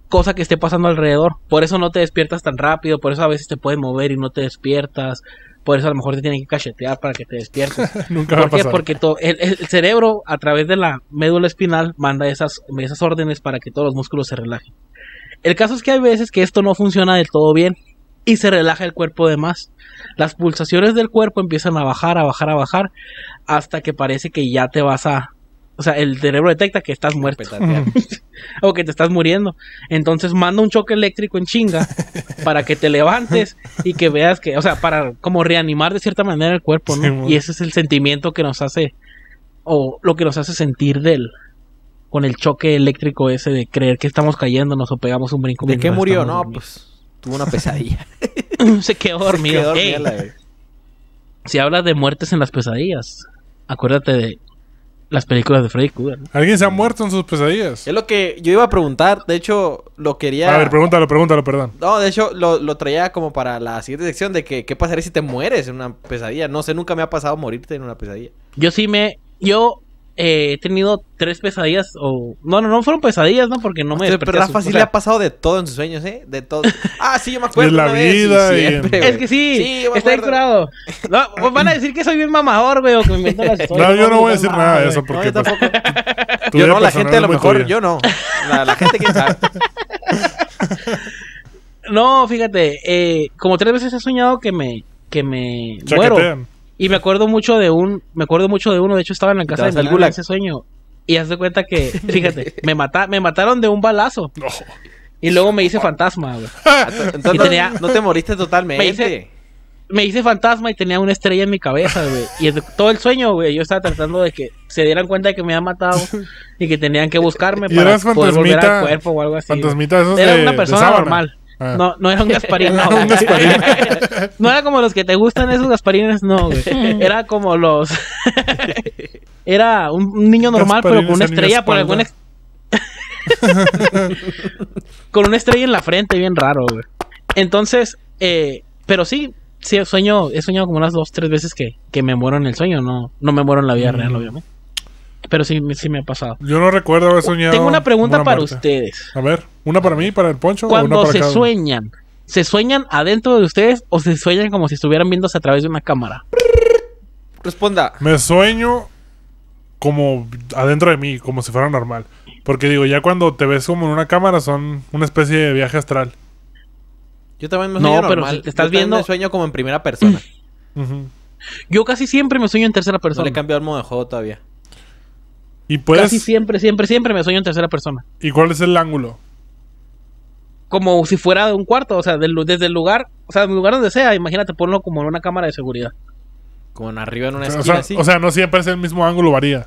cosa que esté pasando alrededor. Por eso no te despiertas tan rápido, por eso a veces te pueden mover y no te despiertas. Por eso a lo mejor te tienen que cachetear para que te despiertes. Nunca va ¿Por qué? pasar. Porque el, el cerebro, a través de la médula espinal, manda esas, esas órdenes para que todos los músculos se relajen. El caso es que hay veces que esto no funciona del todo bien y se relaja el cuerpo de más. Las pulsaciones del cuerpo empiezan a bajar, a bajar, a bajar, hasta que parece que ya te vas a... O sea, el cerebro detecta que estás muerto o que te estás muriendo. Entonces manda un choque eléctrico en chinga para que te levantes y que veas que, o sea, para como reanimar de cierta manera el cuerpo, ¿no? Sí, y ese es el sentimiento que nos hace, o lo que nos hace sentir del, con el choque eléctrico ese de creer que estamos cayéndonos o pegamos un brinco. ¿De qué murió? No, dormidos. pues tuvo una pesadilla. Se quedó dormido. Quedó dormida la verga. si hablas de muertes en las pesadillas, acuérdate de las películas de Freddy Krueger. ¿no? ¿Alguien se ha muerto en sus pesadillas? Es lo que yo iba a preguntar. De hecho, lo quería. A ver, pregúntalo, pregúntalo, perdón. No, de hecho, lo, lo traía como para la siguiente sección de que qué pasaría si te mueres en una pesadilla. No sé, nunca me ha pasado morirte en una pesadilla. Yo sí me. Yo eh, he tenido tres pesadillas o... No, no, no fueron pesadillas, ¿no? Porque no me Pero desperté. Rafa asu- sí o le ha pasado de todo en sus sueños, ¿eh? De todo. Ah, sí, yo me acuerdo. De la una vez, vida y- siempre, Es que sí, Sí, yo me está curado. No, pues van a decir que soy bien mamador, güey, o que me invento las historias. No, yo no voy a decir nada de eso No, porque yo pues, tampoco. tu Yo no, la gente a lo mejor, tuya. yo no. La, la gente, quién sabe. No, fíjate, eh, como tres veces he soñado que me, que me muero. Y me acuerdo mucho de un, me acuerdo mucho de uno, de hecho estaba en la casa de mi en ese sueño. Y haz de cuenta que, fíjate, me mata, me mataron de un balazo. No. Y luego me hice fantasma, güey. Entonces, Y no, tenía- no te moriste totalmente. Me hice- Me hice fantasma y tenía una estrella en mi cabeza, güey. Y todo el sueño, güey, yo estaba tratando de que se dieran cuenta de que me habían matado y que tenían que buscarme ¿Y para poder volver al cuerpo o algo así. Fantasmita esos Era de- una persona normal. Ah. No, no era un Gasparín, no. Un güey. Gasparín. no era como los que te gustan esos Gasparines, no, güey. Era como los. era un, un niño normal, pero con una estrella por alguna. ex- con una estrella en la frente, bien raro, güey. Entonces, eh, pero sí, sí, sueño, he soñado como unas dos, tres veces que, que me muero en el sueño, no, no me muero en la vida Mm. real, obviamente. Pero sí, me- sí me ha pasado. Yo no recuerdo haber soñado. Tengo una pregunta una para muerte. ustedes. A ver, ¿una para mí, para el poncho? o una Cuando para se cada uno? sueñan, ¿se sueñan adentro de ustedes o se sueñan como si estuvieran viéndose a través de una cámara? Responda. Me sueño como adentro de mí, como si fuera normal. Porque digo, ya cuando te ves como en una cámara son una especie de viaje astral. Yo también me No, sueño pero normal. si te estás Yo viendo- me sueño como en primera persona. Yo casi siempre me sueño en tercera No persona. le he cambiado el modo de juego todavía. ¿Y puedes? Casi siempre, siempre, siempre me sueño en tercera persona. ¿Y cuál es el ángulo? Como si fuera de un cuarto, o sea, del desde el lugar, o sea, del lugar donde sea, imagínate ponlo como en una cámara de seguridad. Como en arriba en una O esquina sea, así. o sea, no siempre es el mismo ángulo, varía.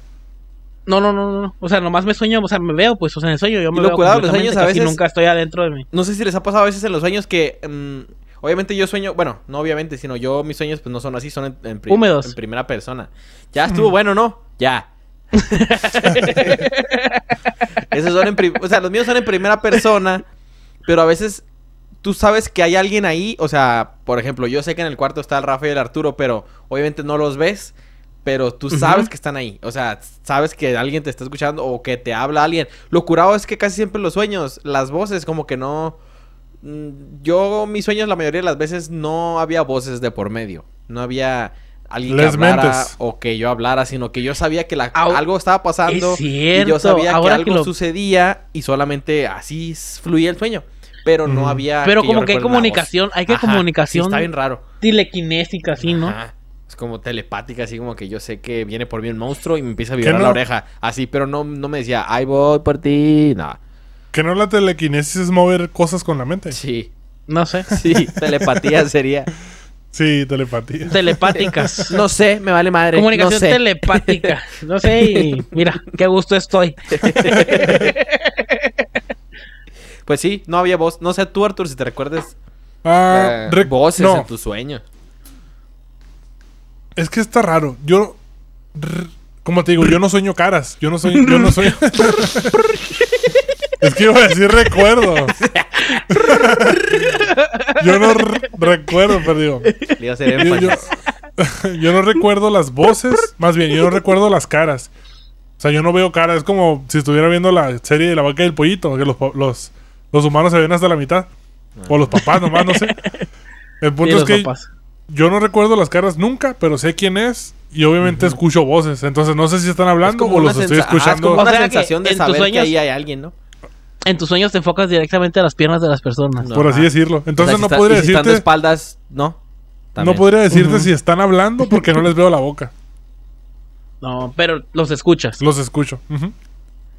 No, no, no, no. O sea, nomás me sueño, o sea, me veo, pues, o sea, en el sueño yo me Y lo veo curado de los sueños a veces- nunca estoy adentro de mí. No sé si les ha pasado a veces en los sueños que... mm, obviamente yo sueño... Bueno, no obviamente, sino yo mis sueños pues no son así, son en, en pri- Húmedos. en primera persona. Ya estuvo bueno, ¿no? Ya. Esos son en... O sea, los míos son en primera persona, pero a veces tú sabes que hay alguien ahí. O sea, por ejemplo, yo sé que en el cuarto está el Rafa y el Arturo, pero obviamente no los ves. Pero tú sabes que están ahí. O sea, sabes que alguien te está escuchando o que te habla alguien. Lo curado es que casi siempre los sueños, las voces como que no... Mm, Yo, mis sueños la mayoría de las veces no había voces de por medio. No había alguien que hablara mentes. o que yo hablara, sino que yo sabía que la- Au- algo estaba pasando Es y cierto, yo sabía ahora que que algo lo- sucedía y solamente así fluía el sueño. Pero no había... Pero como que hay comunicación, hay que Ajá, comunicación sí, está bien raro. telequinésica, así, ¿no? Ajá. Es como telepática, así como que yo sé que viene por mí un monstruo y me empieza a vibrar no? la oreja. Así, pero no, no me decía, ay, voy por ti. No. Que no la telequinesis es mover cosas con la mente. Sí, No sé. sí, telepatía sería. Sí, telepatía. Telepáticas. No sé, me vale madre. Comunicación no sé. telepática. No sé, y mira, qué gusto estoy. Pues sí, no había voz. No sé tú, Artur, si te recuerdes Ah, eh, rec- voces no, en tus sueños. es que está raro. Yo, como te digo, yo no sueño caras. Yo no soy, yo no soy. Es que iba a decir recuerdo. yo no recuerdo, pero digo, yo, yo- énfasis. yo no recuerdo las voces. Más bien, yo no recuerdo las caras. O sea, yo no veo caras. Es como si estuviera viendo la serie de la vaca y el pollito. Que los, po- los, los humanos se ven hasta la mitad. O los papás nomás, no sé. El punto es que papás. yo no recuerdo las caras nunca, pero sé quién es. Y obviamente escucho voces. Entonces no sé si están Es hablando o los estoy sensa- ajá, es escuchando. como O una sea sensación de saber que ahí hay alguien, ¿no? En tus sueños te enfocas directamente a las piernas de las personas. No. por así decirlo. Entonces O sea, si no está- podría y si están de decirte. espaldas, no. No podría decirte si están hablando porque no les veo la boca. No, pero los escuchas. Los escucho. Ujú.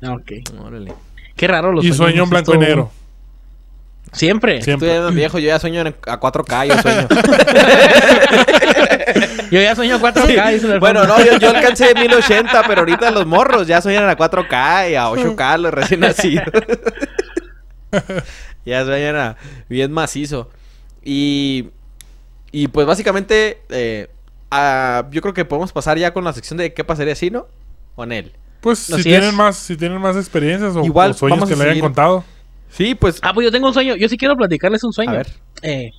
Ok. Órale. Qué raro los Y sueños, sueño en blanco y negro. Siempre. Siempre. Estoy ya viejo, yo ya sueño en- a 4K, yo sueño. Yo ya sueño 4K. dice el Bueno, no, yo, yo alcancé 1080, pero ahorita los morros ya sueñan a 4K y a 8K los recién nacidos. ya sueñan a bien macizo. Y, y pues básicamente, eh, ah, yo creo que podemos pasar ya con la sección de qué pasaría si, ¿no? Con él. Pues si tienen es. más, si tienen más experiencias o, Igual, o sueños que a le hayan contado. Sí, pues. Ah, pues yo tengo un sueño. Yo sí quiero platicarles un sueño. A ver. Eh,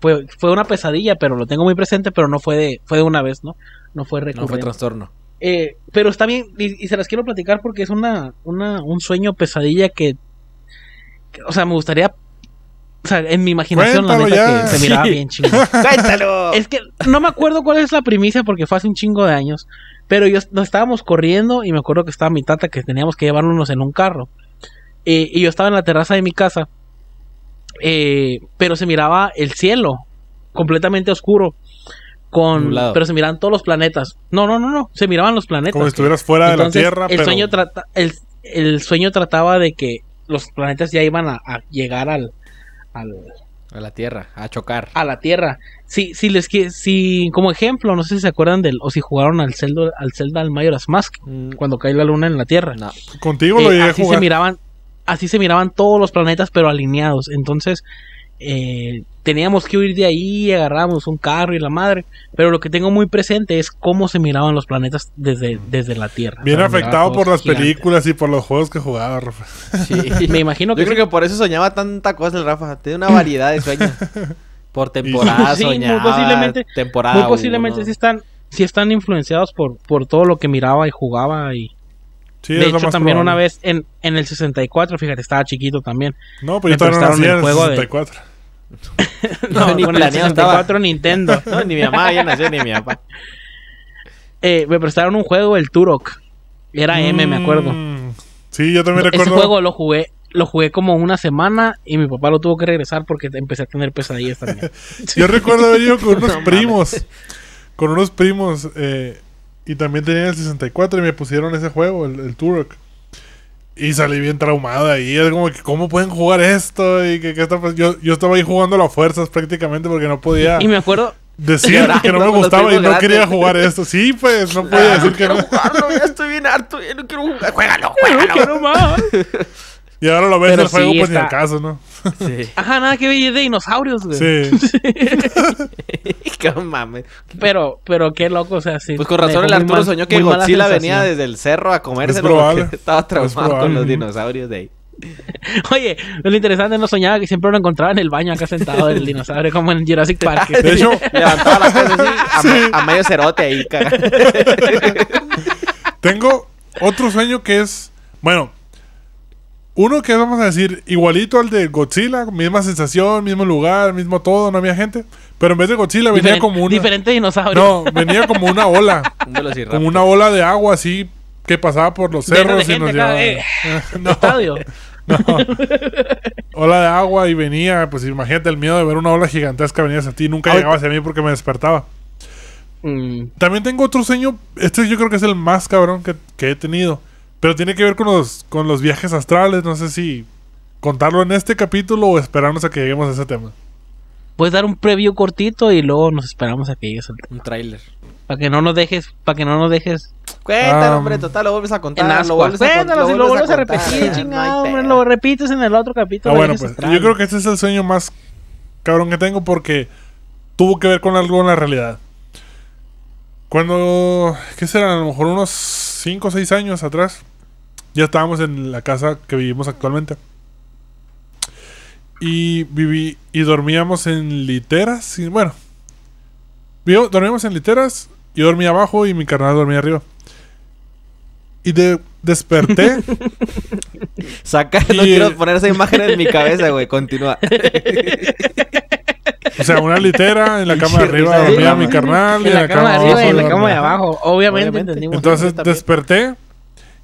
fue, fue una pesadilla, pero lo tengo muy presente, pero no fue de, fue de una vez, ¿no? No fue No fue recurrente. trastorno. Eh, pero está bien, y, y se las quiero platicar porque es una, una, un sueño pesadilla que, que, o sea, me gustaría, o sea, en mi imaginación la Cuéntalo neta ya. que se miraba Sí. bien chingón. ¡Cuéntalo! Es que no me acuerdo cuál es la primicia porque fue hace un chingo de años. Pero yo nos estábamos corriendo y me acuerdo que estaba mi tata que teníamos que llevarnos en un carro. Eh, y yo estaba en la terraza de mi casa. eh, pero se miraba el cielo completamente oscuro. Con, pero se miraban todos los planetas. No, no, no, no. Se miraban los planetas. Como si estuvieras fuera Entonces, de la Tierra, el pero sueño trata, el, el sueño trataba de que los planetas ya iban a, a llegar al, al, A la tierra, a chocar. a la Tierra. Si, si les si como ejemplo, no sé si se acuerdan del o si jugaron al Zelda al Zelda al Majora's Mask Mm, cuando cae la luna en la Tierra. no. contigo lo Eh, llegué a así se jugar. miraban así se miraban todos los planetas pero alineados. Entonces eh, teníamos que huir de ahí, y agarramos un carro y la madre, pero lo que tengo muy presente es cómo se miraban los planetas desde, desde la Tierra. Bien O sea, miraba afectado por las gigantes. películas y por los juegos que jugaba, Rafa. Sí. Me imagino que Yo creo que por eso soñaba tanta cosa el Rafa. Tiene una variedad de sueños. Por temporada Sí, muy soñaba. posiblemente- temporada muy posiblemente uno. sí están sí están influenciados por, por todo lo que miraba y jugaba y Sí, de es lo hecho, más también probable. una vez en, en el 64, fíjate, estaba chiquito también. No, pero yo me todavía no el en el juego de- 64. No, ni con el planeado 64 Nintendo. No, ni mi mamá ya nació ni mi papá. Eh, me prestaron un juego, el Turok. Era M, me acuerdo. Mm, Sí, yo también Ese recuerdo. juego lo jugué lo jugué como una semana y mi papá lo tuvo que regresar porque empecé a tener pesadillas también. Yo recuerdo haber ido con unos No primos. Con unos primos. eh, y también tenían el 64 y me pusieron ese juego, el, el Turok. Y salí bien traumado de ahí. Es como que, ¿cómo pueden jugar esto? Y que, que está pas- yo, yo estaba ahí jugando a las fuerzas prácticamente porque no podía Y me acuerdo, decir Llorando que no me gustaba y no grandes. quería jugar esto. Sí, pues, no podía decir que no. jugarlo, ya estoy bien harto, ya no quiero jugar. Juégalo, "No quiero más". Y ahora lo ves Pero el juego, pues ni al caso, ¿no? Sí. Ajá, nada que ver, es de dinosaurios, güey. Sí. Qué mames. Pero, pero qué loco, o sea, sí. Pues con razón el Arturo mal- soñó que Godzilla venía desde el cerro a comérselo Es porque estaba traumado con los dinosaurios de ahí. Oye, lo interesante no soñaba que siempre lo encontraba en el baño acá sentado el dinosaurio como en Jurassic Park. De hecho, Levantaba las cosas así a, me- a medio cerote ahí, caga. Tengo otro sueño que es, bueno, uno que vamos a decir igualito al de Godzilla, misma sensación, mismo lugar, mismo todo, no había gente, pero en vez de Godzilla venía como una Diferente dinosaurio. No, venía como una ola, Un como una ola de agua así que pasaba por los de cerros y nos llevaba. eh. no, Estadio. no. Ola de agua y venía, pues imagínate el miedo de ver una ola gigantesca venir hacia ti, nunca llegaba hacia mí porque me despertaba. Mm, También tengo otro sueño. Este yo creo que es el más cabrón que, que he tenido. Pero tiene que ver con los, con los viajes astrales. No sé si contarlo en este capítulo o esperarnos a que lleguemos a ese tema. Puedes dar un preview cortito y luego nos esperamos a que llegues al Un tráiler. Para que no nos dejes, para que no nos dejes Cuéntalo, Um, hombre, total, lo vuelves a contar. en lo vuelves a. Cuéntalo, si lo vuelves a repetir, chingado, hombre, lo repites en el otro capítulo. Ah, bueno, pues yo creo que este es el sueño más cabrón que tengo porque tuvo que ver con algo en la realidad. Cuando, ¿qué serán? A lo mejor unos 5 o 6 años atrás, ya estábamos en la casa que vivimos actualmente. Y viví y dormíamos en literas. Y, bueno, vivo- dormíamos en literas. Yo dormía abajo y mi carnal dormía arriba. Y de, desperté. Saca, no Y- quiero poner esa imagen en mi cabeza, güey. Continúa. o sea, una litera. En la cama de arriba dormía mi carnal. En la cama de arriba y en la cama de abajo. Obviamente, Obviamente. entendimos. Entonces desperté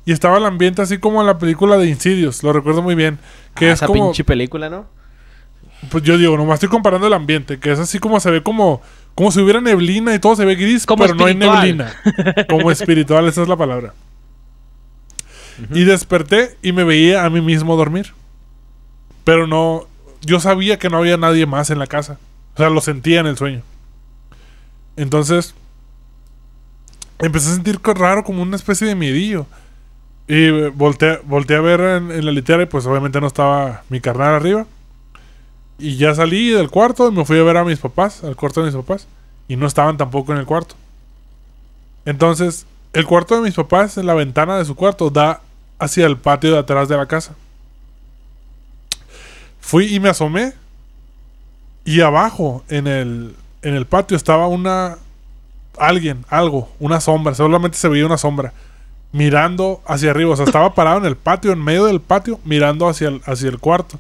y estaba el ambiente así como en la película de Insidious, lo recuerdo muy bien. Que Ah, es esa como, pinche película, ¿no? pues yo digo, nomás estoy comparando el ambiente, que es así como se ve como, como si hubiera neblina y todo se ve gris, Como pero no hay neblina. Como espiritual, esa es la palabra. Y desperté y me veía a mí mismo dormir. Pero no, yo sabía que no había nadie más en la casa. O sea, lo sentía en el sueño. Entonces, empecé a sentir raro como una especie de miedillo. Y eh, volteé, a ver en, en la litera y pues obviamente no estaba mi carnal arriba. Y ya salí del cuarto y me fui a ver a mis papás, al cuarto de mis papás. Y no estaban tampoco en el cuarto. Entonces, el cuarto de mis papás, en la ventana de su cuarto, da hacia el patio de atrás de la casa. Fui y me asomé. Y abajo, en el, en el patio, estaba una, alguien, algo, una sombra, solamente se veía una sombra mirando hacia arriba, o sea, estaba parado en el patio, en medio del patio, mirando hacia el, hacia el cuarto.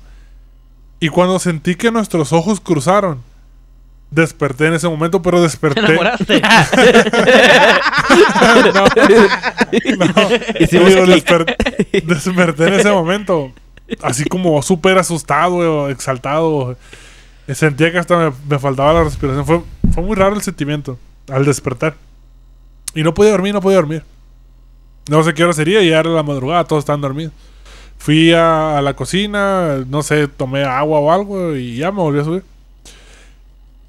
Y cuando sentí que nuestros ojos cruzaron, desperté en ese momento, pero ¿Te desperté. enamoraste? Hicimos Digo, clic. desper- desperté en ese momento. Así como súper asustado, exaltado. Sentía que hasta me, me faltaba la respiración. Fue, fue muy raro el sentimiento al despertar. Y no podía dormir, no podía dormir. No sé qué hora sería, ya era la madrugada, todos estaban dormidos. Fui a, la cocina, no sé, tomé agua o algo y ya me volví a subir.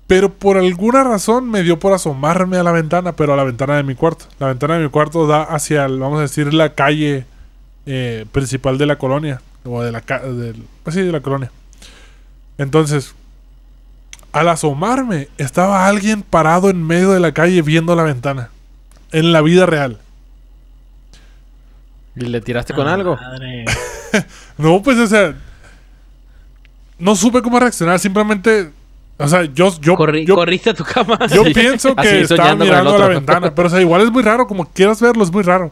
Pero por alguna razón me dio por asomarme a la ventana, pero a la ventana de mi cuarto. La ventana de mi cuarto da hacia, vamos a decir, la calle eh, principal de la colonia. O de la, pues de la colonia. Entonces, al asomarme, estaba alguien parado en medio de la calle viendo la ventana. En la vida real. ¿Y le tiraste con algo? Madre. No, pues, o sea. No supe cómo reaccionar. Simplemente. O sea, yo. yo, Corri- yo corriste a tu cama. Yo Sí. pienso que Así, estaba mirando a la ventana. Pero, o sea, igual es muy raro. Como quieras verlo, es muy raro.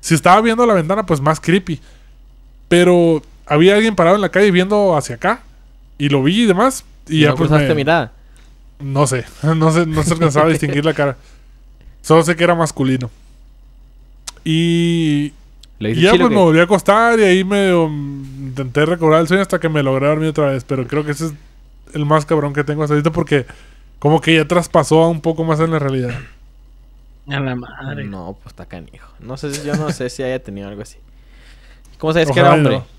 Si estaba viendo la ventana, pues más creepy. Pero había alguien parado en la calle viendo hacia acá. Y lo vi y demás. Y, Y ya no pues cruzaste me- mirada. No sé. No sé, no se alcanzaba a distinguir la cara. Solo sé que era masculino. Y, Le y ya chile, pues me volví a acostar y ahí me um, intenté recobrar el sueño hasta que me logré dormir otra vez. Pero creo que ese es el más cabrón que tengo hasta ahorita porque como que ya traspasó un poco más en la realidad. A la madre. No, pues está canijo. No sé, si- yo no sé si haya tenido algo así. ¿Cómo sabes que era hombre? no.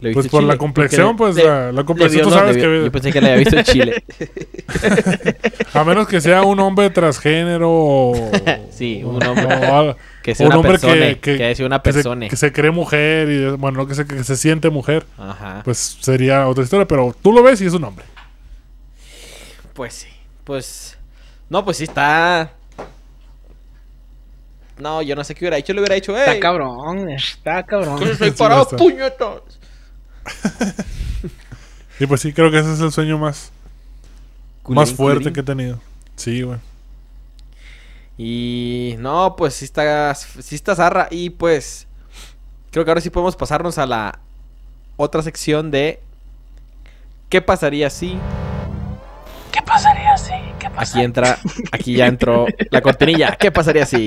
¿Le Pues por la complexión, Porque pues le- la, la le complexión tú vio- no, sabes le que Yo pensé que le había visto el chile. a menos que sea un hombre transgénero o Sí, un hombre. o. Que sea un una hombre persona. que, Que, que, sea una que se, persona. que se cree mujer y bueno, no que se, que se siente mujer, Ajá. pues sería otra historia, pero tú lo ves y es un hombre. Pues sí. Pues. No, pues sí está. No, yo no sé qué hubiera hecho. Le hubiera hecho, Está ¡eh! cabrón. Está cabrón. Estoy Sí, parado, está. puñetas. Y pues sí, creo que ese es el sueño más, más fuerte que he tenido. Sí, güey. Y no, pues sí está, sí está zarra. Y pues creo que ahora sí podemos pasarnos a la otra sección de ¿Qué pasaría si? ¿Qué pasaría si? ¿Qué Aquí entra, aquí ya entró la cortinilla. ¿Qué pasaría si?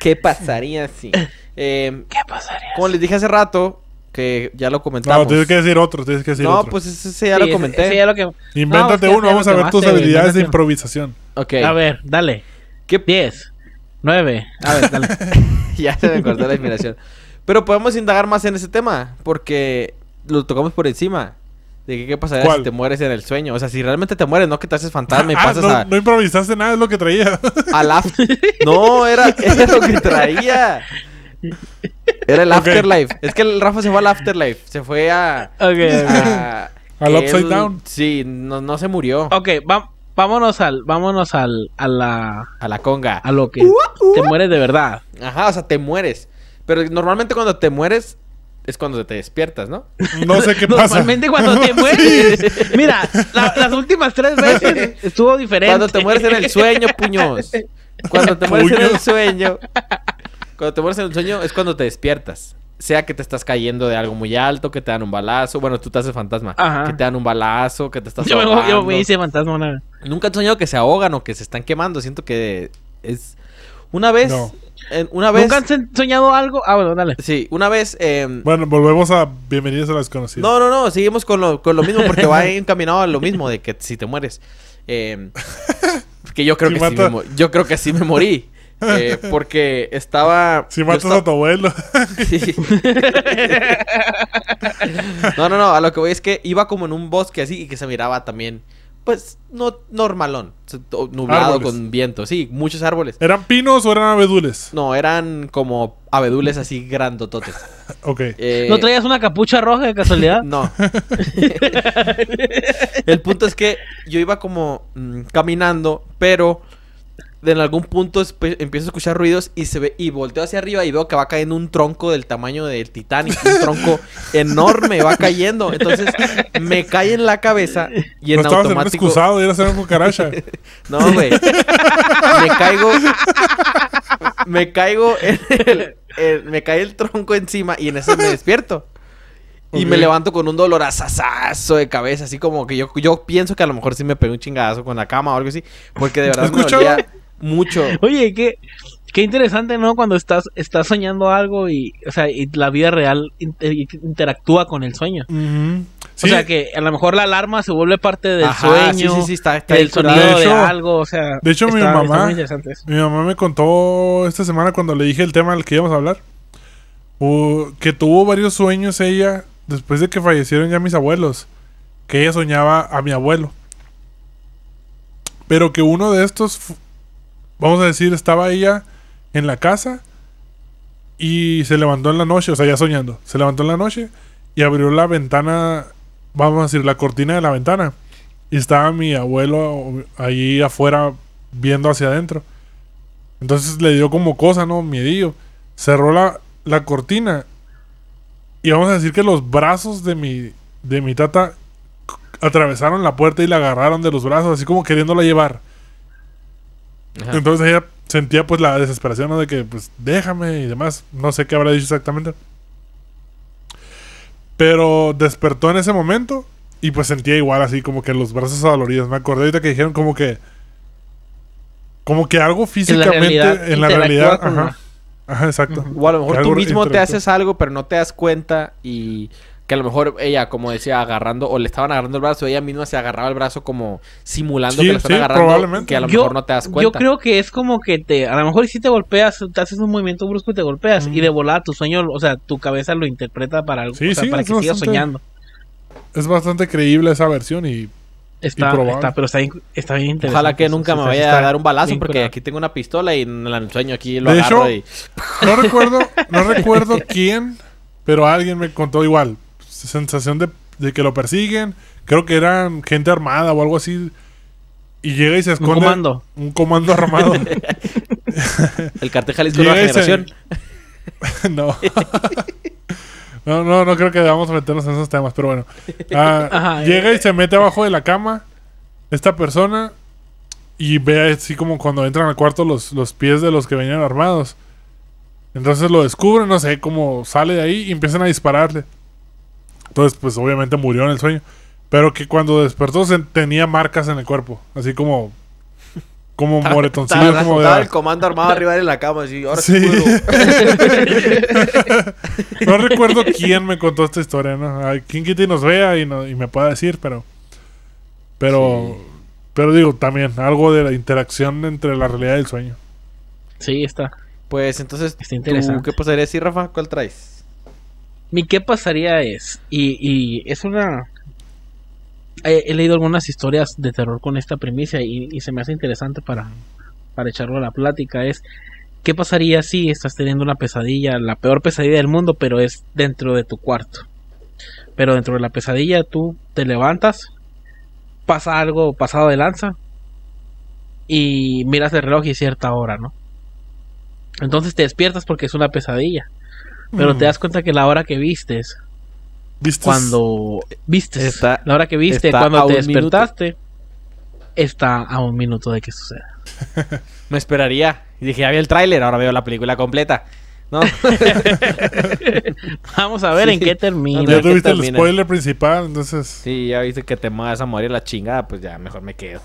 ¿Qué pasaría si? Eh, ¿Qué pasaría? como les dije hace rato, que ya lo No, comentamos. tienes que decir otro, tienes que decir No, otro. pues ese, ese ya lo comenté. Sí, ya lo que... Invéntate No, uno, ya vamos a ver tus habilidades de improvisación. Ok. A ver, dale. ¿Qué 10, 9. A ver, dale. ya se me cortó la inspiración. Pero podemos indagar más en ese tema, porque lo tocamos por encima. De que qué pasaría ¿Cuál? si te mueres en el sueño. O sea, si realmente te mueres, no que te haces fantasma y Ah, pasas no, a, no improvisaste nada, es lo que traía. al after. No, era, era lo que traía. Era el afterlife. Es que el Rafa se fue al afterlife. Se fue a. Ok, ok. a- Al él- upside down. Sí, no, no se murió. Ok, va- vámonos al, vámonos al, a la, A la conga. a lo que te mueres de verdad. Ajá, o sea, te mueres. Pero normalmente cuando te mueres es cuando te despiertas, ¿no? No sé qué pasa. Normalmente cuando te mueres. Mira, la- las últimas tres veces estuvo diferente. Cuando te mueres en el sueño, puños. Cuando te mueres en el sueño. Cuando te mueres en el sueño es cuando te despiertas. Sea que te estás cayendo de algo muy alto, que te dan un balazo. Bueno, tú te haces fantasma. Ajá. Que te dan un balazo, que te estás Yo yo me hice fantasma una vez. Nunca he soñado que se ahogan o que se están quemando. Siento que es... Una vez... No. una vez... ¿Nunca han soñado algo? Ah, bueno, dale. Sí, una vez... em, Bueno, volvemos a Bienvenidos a la desconocida. No, no, no, seguimos con lo, con lo mismo porque va encaminado a lo mismo de que si te mueres. Eh, que yo creo Si que sí me yo creo que sí me morí. Eh, porque estaba. Si matas estaba- a tu abuelo. Sí. no, no, no, a lo que voy es que iba como en un bosque así y que se miraba también, pues, no normalón, nublado Árboles. con viento, sí, muchos árboles. ¿Eran pinos o eran abedules? No, eran como abedules así grandototes. Ok. Eh, ¿No traías una capucha roja de casualidad? No. El punto es que yo iba como mm, caminando, pero en algún punto empiezo a escuchar ruidos y se ve y volteo hacia arriba y veo que va cayendo un tronco del tamaño del Titanic, un tronco enorme va cayendo. Entonces me cae en la cabeza y en no automático excusado y eras una cucaracha. No, güey. me caigo me caigo en el, en- me cae el tronco encima y en ese me despierto. Y me levanto con un dolor asasazo de cabeza, así como que yo, yo pienso que a lo mejor sí me pegué un chingadazo con la cama o algo así, porque de verdad me dolía mucho. Oye, qué, qué interesante, ¿no? Cuando estás, estás soñando algo y, o sea, y la vida real inter- interactúa con el sueño. Sí, O sea, que a lo mejor la alarma se vuelve parte del Ajá, sueño, sí, sí, está, está del sonido De algo, o sea. de hecho, mi está- mamá-. Mi mamá me contó esta semana cuando le dije el tema del que íbamos a hablar. uh, que tuvo varios sueños ella después de que fallecieron ya mis abuelos. Que ella soñaba a mi abuelo. Pero que uno de estos, vamos a decir, estaba ella en la casa y se levantó en la noche, o sea, ya soñando. Se levantó en la noche y abrió la ventana, vamos a decir, la cortina de la ventana. Y estaba mi abuelo ahí afuera viendo hacia adentro. Entonces le dio como cosa, ¿no? Miedillo. Cerró la, la cortina. Y vamos a decir que los brazos de mi, de mi tata atravesaron la puerta y la agarraron de los brazos, así como queriéndola llevar. Ajá. Entonces ella sentía pues la desesperación, ¿no? De que pues déjame y demás. No sé qué habrá dicho exactamente. Pero despertó en ese momento y pues sentía igual así como que los brazos adoloridos. Me acordé ahorita que dijeron como que... Como que algo físicamente realidad en la realidad... Ajá, ajá, exacto. O a lo mejor tú mismo te haces algo, pero no te das cuenta y que a lo mejor ella, como decía, agarrando o le estaban agarrando el brazo, ella misma se agarraba el brazo como simulando Sí, que le están sí, agarrando, probablemente. que a lo Yo- mejor no te das Yo cuenta. creo que es como que te, a lo mejor si te golpeas, te haces un movimiento brusco y te golpeas Mm. y de volada tu sueño, o sea, tu cabeza lo interpreta para algo, Sí, o sea, sí, para es que sigas bastante- soñando. Es bastante creíble esa versión y... Está, está, pero está bien, está bien interesante. Ojalá que nunca me vaya a dar un balazo porque curado. aquí tengo una pistola y en el sueño aquí lo De agarro hecho, y... No recuerdo, no recuerdo quién, pero alguien me contó igual. Sensación de, de que lo persiguen. Creo que eran gente armada o algo así. Y llega y se Un esconde. comando. Un comando armado. El cartel Jalisco Nueva Llega y se- Generación. no. no, no, no creo que debamos meternos en esos temas, pero bueno. Ah, Ajá, llega eh. y se mete abajo de la cama esta persona y ve así como cuando entran al cuarto los, los pies de los que venían armados. Entonces lo descubren, no sé cómo sale de ahí y empiezan a dispararle. Entonces, pues obviamente murió en el sueño. Pero que cuando despertó se- tenía marcas en el cuerpo. Así como. Como moretoncillo, Estaba, como estaba de. el comando armado arriba de la cama, así, ahora Sí. no recuerdo quién me contó esta historia, ¿no? Ay, quien quita y nos vea y, no- y me pueda decir, pero. Pero. Pero digo, también algo de la interacción entre la realidad y el sueño. Sí, está. Pues entonces, Está ¿tú interesante. ¿qué pasaría si, Rafa? ¿Cuál traes? Mi qué pasaría es, y, y es una... He, leído algunas historias de terror con esta primicia y, se me hace interesante para, para echarlo a la plática. Es, ¿qué pasaría si estás teniendo una pesadilla, la peor pesadilla del mundo, pero es dentro de tu cuarto? Pero dentro de la pesadilla tú te levantas, pasa algo pasado de lanza y miras el reloj y cierta hora, ¿no? Entonces te despiertas porque es una pesadilla. Pero Mm. te das cuenta que la hora que vistes, ¿Viste? cuando viste, Está- la hora que viste, cuando te minuto. despertaste, está a un minuto de que suceda. Me esperaría. Y dije, ya vi el tráiler, ahora veo la película completa. ¿No? Vamos a ver Sí. en qué termina. Ya tuviste el spoiler principal, entonces. sí, ya viste que te vas a morir la chingada, pues ya mejor me quedo.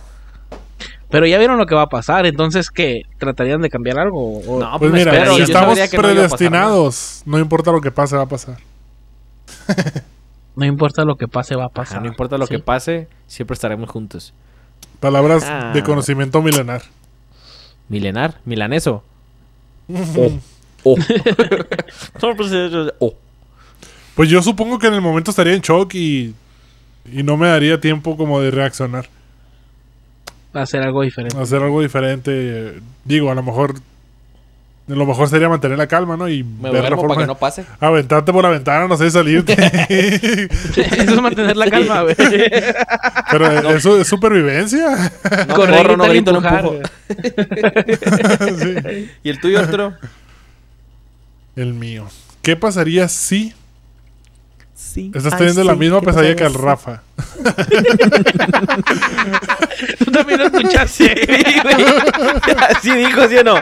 Pero ya vieron lo que va a pasar, entonces ¿qué? ¿Tratarían de cambiar algo? O- No, Pues mira, espero, si estamos que no predestinados, no importa lo que pase, va a pasar. No importa lo que pase, va a Ajá, pasar. no importa lo Sí. que pase, siempre estaremos juntos. Palabras Ah. de conocimiento milenar. Milenar, milaneso. Oh. Eh, oh. Pues yo supongo que en el momento estaría en shock y, y no me daría tiempo como de reaccionar. Ser algo diferente. Hacer algo diferente. Digo, a lo mejor Lo mejor sería mantener la calma, ¿no? Y Me ver la forma para que no pase. aventarte por la ventana, no sé, salirte. Eso es mantener la calma, güey. Pero eso es supervivencia. No Correr, corro, no grito, no empujo. Sí. ¿Y el tuyo, Arturo? El mío. ¿Qué pasaría si Sí. estás teniendo la misma pesadilla que el Rafa? Tú también lo escuchaste. Así dijo, ¿sí o no?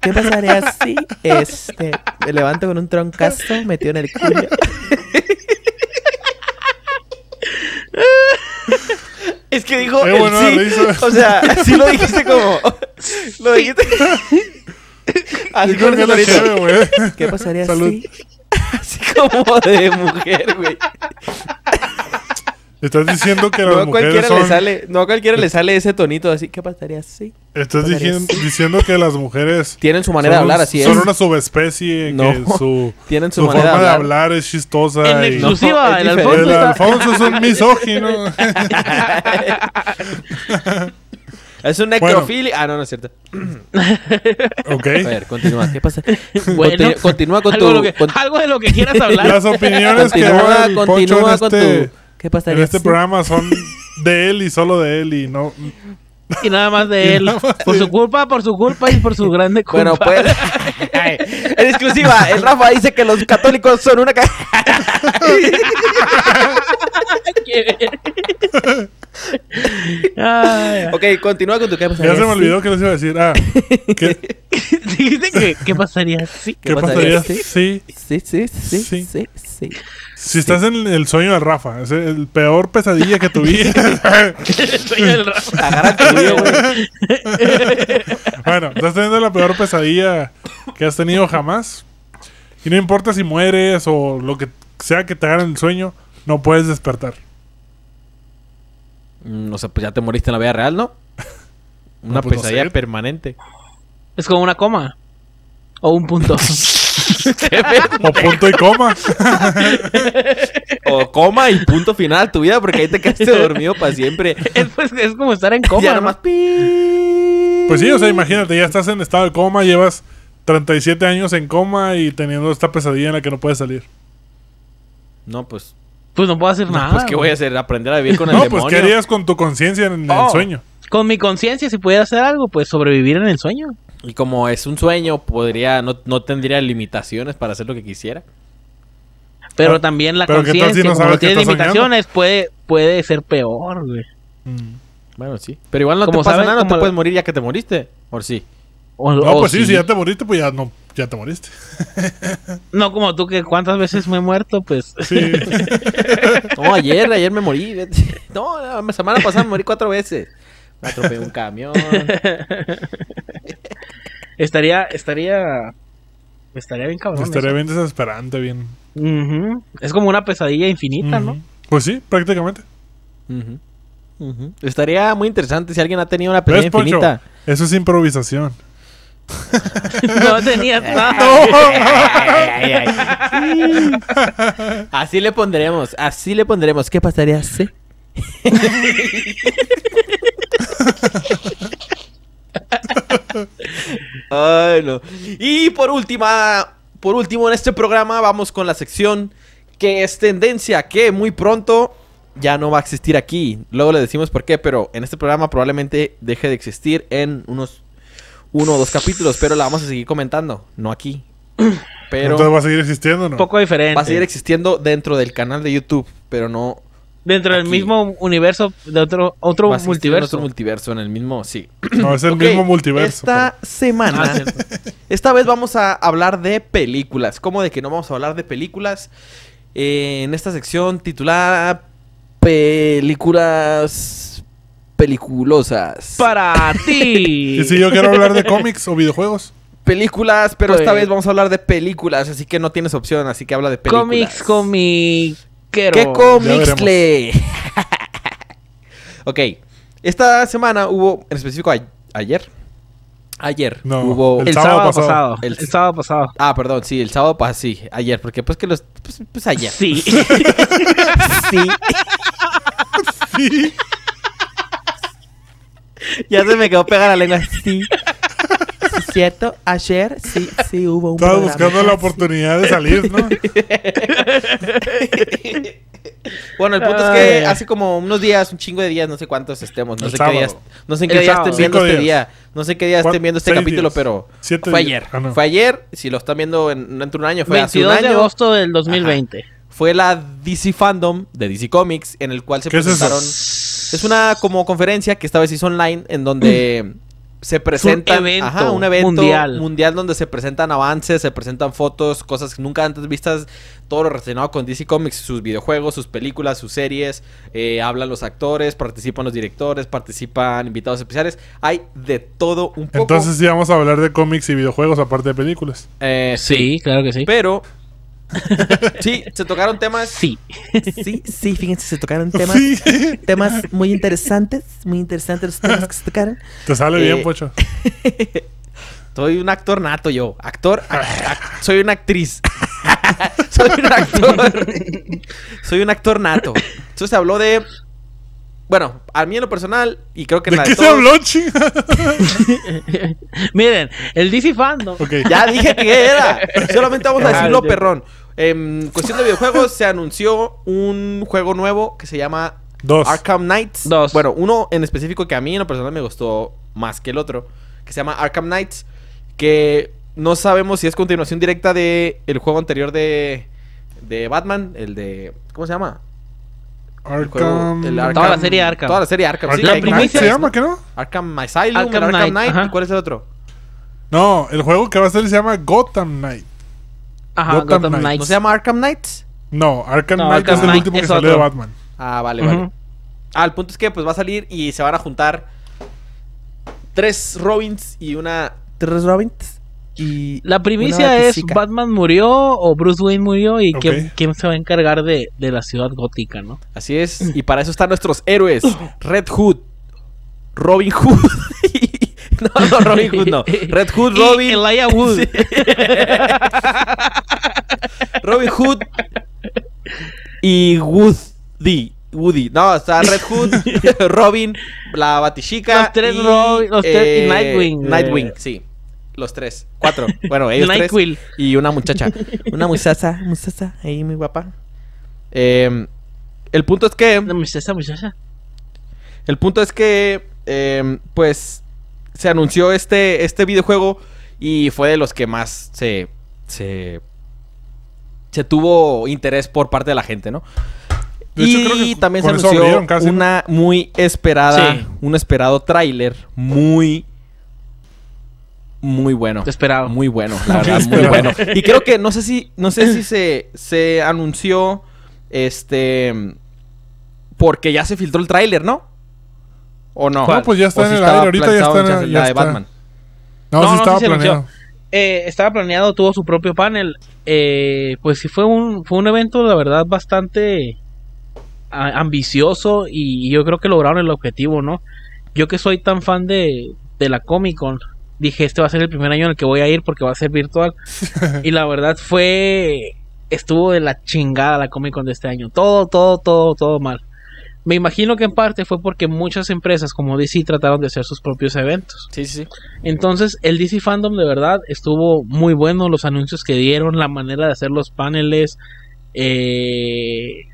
¿Qué pasaría si este, me levanto con un troncazo metido en el culo? Es que dijo Qué el buena sí. O sea, sí lo dijiste como. Lo dijiste. Así como que. ¿Qué pasaría Salud. si? Así como de mujer, güey. Estás diciendo que No las a mujeres cualquiera son... le sale, no a cualquiera le sale ese tonito así. ¿Qué pasaría si? Estás pasaría diciendo, diciendo que las mujeres... Tienen su manera de hablar, así es. Son una subespecie No. que su, Tienen su, su manera forma de hablar. hablar es chistosa. En y- exclusiva, es el. Alfonso El está... Alfonso es un misógino. Es un necrofili. Ah, no, no es cierto. ok. A ver, continúa. ¿Qué pasa? Bueno, continúa con algo, tu. de lo que, con- algo de lo que quieras hablar. Las opiniones que continúa, haga el Poncho continúa en con este, tu. ¿Qué pasaría en este programa son de él y solo de él y no... Y nada más de él. más Por de su él. culpa, por su culpa y por su grande culpa. Bueno, pues. en exclusiva, el Rafa dice que los católicos son una. Ay, ok, continúa con tu. ¿Qué pasaría Ya se me olvidó que les iba a decir. Ah, ¿qué, Dijiste que qué pasaría si qué pasaría si... Sí, sí, sí, Sí. sí, sí. Si estás en el sueño de Rafa, es el peor pesadilla que tuviste. El Rafa. Agarra el tuyo, güey. bueno, estás teniendo la peor pesadilla que has tenido jamás. Y no importa si mueres o lo que sea que te haga en el sueño, no puedes despertar. Mm, O sea, pues ya te moriste en la vida real, ¿no? Una No, pues no pesadilla sé. permanente. Es como una coma. O un punto. O punto y coma. O coma y punto final tu vida, porque ahí te quedaste dormido para siempre. es, pues, es como estar en coma. ya ¿no? nomás. pi- Pues sí, o sea, imagínate, ya estás en estado de coma, llevas 37 años en coma y teniendo esta pesadilla en la que no puedes salir. No, pues. Pues no puedo hacer nada. pues, ¿qué voy a hacer? ¿Aprender a vivir con el No, demonio? pues ¿qué harías con tu conciencia en Oh. el sueño? Con mi conciencia, si pudiera hacer algo, pues sobrevivir en el sueño. Y como es un sueño, podría, no, no tendría limitaciones para hacer lo que quisiera. Pero Ah, también la pero ¿qué tal si conciencia, no como no tiene limitaciones, puede, puede ser peor, güey. Mm. Bueno, sí. Pero igual no Como te pasa sabes, nada, no te puedes morir ya que te moriste. ¿Por sí? O- No, o pues sí, sí. si ya te moriste, pues ya no, ya te moriste. No como tú que cuántas veces me he muerto, pues Sí. No, ayer, ayer me morí. No, la semana pasada me morí cuatro veces. Me atropellé un camión. estaría, estaría, estaría bien cabrón. Estaría eso. bien desesperante, bien. Es como una pesadilla infinita, ¿no? Pues sí, prácticamente. Estaría muy interesante si alguien ha tenido una ¿Ves, pesadilla Poncho? infinita. Eso es improvisación. No tenías nada. Ay, ay, ay. Así le pondremos, así le pondremos. ¿Qué pasaría si? Ay, no. Y por última, por último en este programa vamos con la sección que es tendencia, que muy pronto ya no va a existir aquí. Luego le decimos por qué, pero en este programa probablemente deje de existir en unos uno o dos capítulos, pero la vamos a seguir comentando, no aquí. Pero Entonces va a seguir existiendo, ¿no? Un poco diferente. va a seguir existiendo dentro del canal de YouTube, pero no Dentro del mismo universo de otro, otro va a multiverso. otro multiverso en el mismo, sí. No, es el mismo multiverso. Esta semana, Ah, esta vez vamos a hablar de películas. ¿Cómo de que no vamos a hablar de películas? Eh, en esta sección titulada Películas peliculosas. Para ti. ¿Y si yo quiero hablar de cómics o videojuegos? Películas, pero Pues- esta vez vamos a hablar de películas, así que no tienes opción, así que habla de películas. Cómics, comiquero. ¿Qué cómics ok, esta semana hubo, en específico a- ayer, ayer No, hubo... el El, sábado sábado, pasado. pasado. El- El, sábado pasado. Ah, perdón, sí, el sábado pasado, sí, ayer, porque pues que los... Pues, pues ayer. Sí. Sí. ya se me quedó pegada la lengua. Sí. Sí, cierto, ayer sí, sí hubo un Estaba buscando la oportunidad de salir, ¿no? Bueno, el punto es que hace como unos días, un chingo de días, no sé cuántos estemos, no El sé sábado. qué días, no sé en qué día estén viendo Cinco este días. día, no sé qué día estén viendo este capítulo, días. pero Siete fue ayer, Ah, no. fue ayer, si lo están viendo en, dentro de un año, fue hace un 22 de año, agosto del 2020. fue la DC Fandom de DC Comics, en el cual se ¿Qué es eso? presentaron, es una como conferencia que esta vez hizo online, en donde se presentan, evento ajá, un evento mundial. mundial donde se presentan avances, se presentan fotos, cosas nunca antes vistas, todo lo relacionado con DC Comics, sus videojuegos, sus películas, sus series, eh, hablan los actores, participan los directores, participan invitados especiales, hay de todo un poco. Entonces sí vamos a hablar de cómics y videojuegos aparte de películas. Eh, Sí, claro que sí. pero sí, se tocaron temas. Sí. Sí, sí, fíjense, se tocaron temas, Sí. temas muy interesantes, muy interesantes los temas que se tocaron. Te sale Eh, bien, Pocho. Soy un actor nato yo. Actor. ac- ac- soy una actriz. soy un actor. soy un actor nato. Entonces se habló de. Bueno, a mí en lo personal, y creo que en ¿De la qué de se todos- habló, chinga? Miren, el DC Fandom. ok. Ya dije que era. Solamente vamos a decirlo, perrón. En cuestión de videojuegos, se anunció un juego nuevo que se llama Dos. Arkham Knights. Dos. Bueno, uno en específico que a mí en lo personal me gustó más que el otro. Que se llama Arkham Knights. Que no sabemos si es continuación directa de el juego anterior de, de Batman. El de. ¿Cómo se llama? El juego- Arkham... el Toda la serie Arkham. Toda la serie Arkham. sí, Arkham hay primicia- Knight se ¿no? llama, ¿qué no? Arkham Asylum, el Arkham Arkham Knight, Knight. ajá. ¿Y cuál es el otro? No, el juego que va a salir se llama Gotham Knight. Ajá, Gotham Gotham. Knights. ¿No se llama Arkham Knights? No, Arkham No, Knight Arkham es el Knight último que salió de. Batman. Ah, vale, vale. Ah, el punto es que pues va a salir y se van a juntar tres Robins y una. ¿Tres Robins? Y. La primicia es. Batman murió o Bruce Wayne murió y quién, quién se va a encargar de, de la ciudad gótica, ¿no? Así es. Y para eso están nuestros héroes: Red Hood, Robin Hood. no, no, Robin Hood no. Red Hood, Y Robin. Elijah Wood. Sí. Robin Hood y Woody. Woody. No, está Red Hood, Robin, la Batishica. Los tres y, Robin- los tres- y Nightwing, eh. Nightwing, sí. Los tres. Cuatro. Bueno, ellos tres. Nightwing. Y una muchacha. Una muchacha, muchacha, ahí muy guapa. Eh, el punto es que. No, muchacha, muchacha. El punto es que. eh, pues. Se anunció este, este videojuego. Y fue de los que más se. Se. Se tuvo interés por parte de la gente, ¿no? De hecho, y creo que también se anunció una muy esperada. Sí. Un esperado tráiler. Muy. Muy bueno. Te esperaba. Muy bueno, la verdad, muy bueno. Y creo que no sé si, no sé si se, se anunció este porque ya se filtró el tráiler, ¿no? ¿O no? No, pues ya está ¿O en el estaba aire, ahorita ya está en- ya la de está. Batman. No, No, sí no, estaba sí se anunció. planeado. Eh, estaba planeado, tuvo su propio panel. Eh, pues sí fue un, fue un evento, la verdad, bastante ambicioso y yo creo que lograron el objetivo, ¿no? Yo que soy tan fan de, de la Comic Con, dije, este va a ser el primer año en el que voy a ir porque va a ser virtual. y la verdad fue, estuvo de la chingada la Comic Con de este año. Todo, todo, todo, todo mal. Me imagino que en parte fue porque muchas empresas como DC trataron de hacer sus propios eventos. Sí, sí. Entonces, el DC Fandom de verdad estuvo muy bueno. Los anuncios que dieron, la manera de hacer los paneles, eh,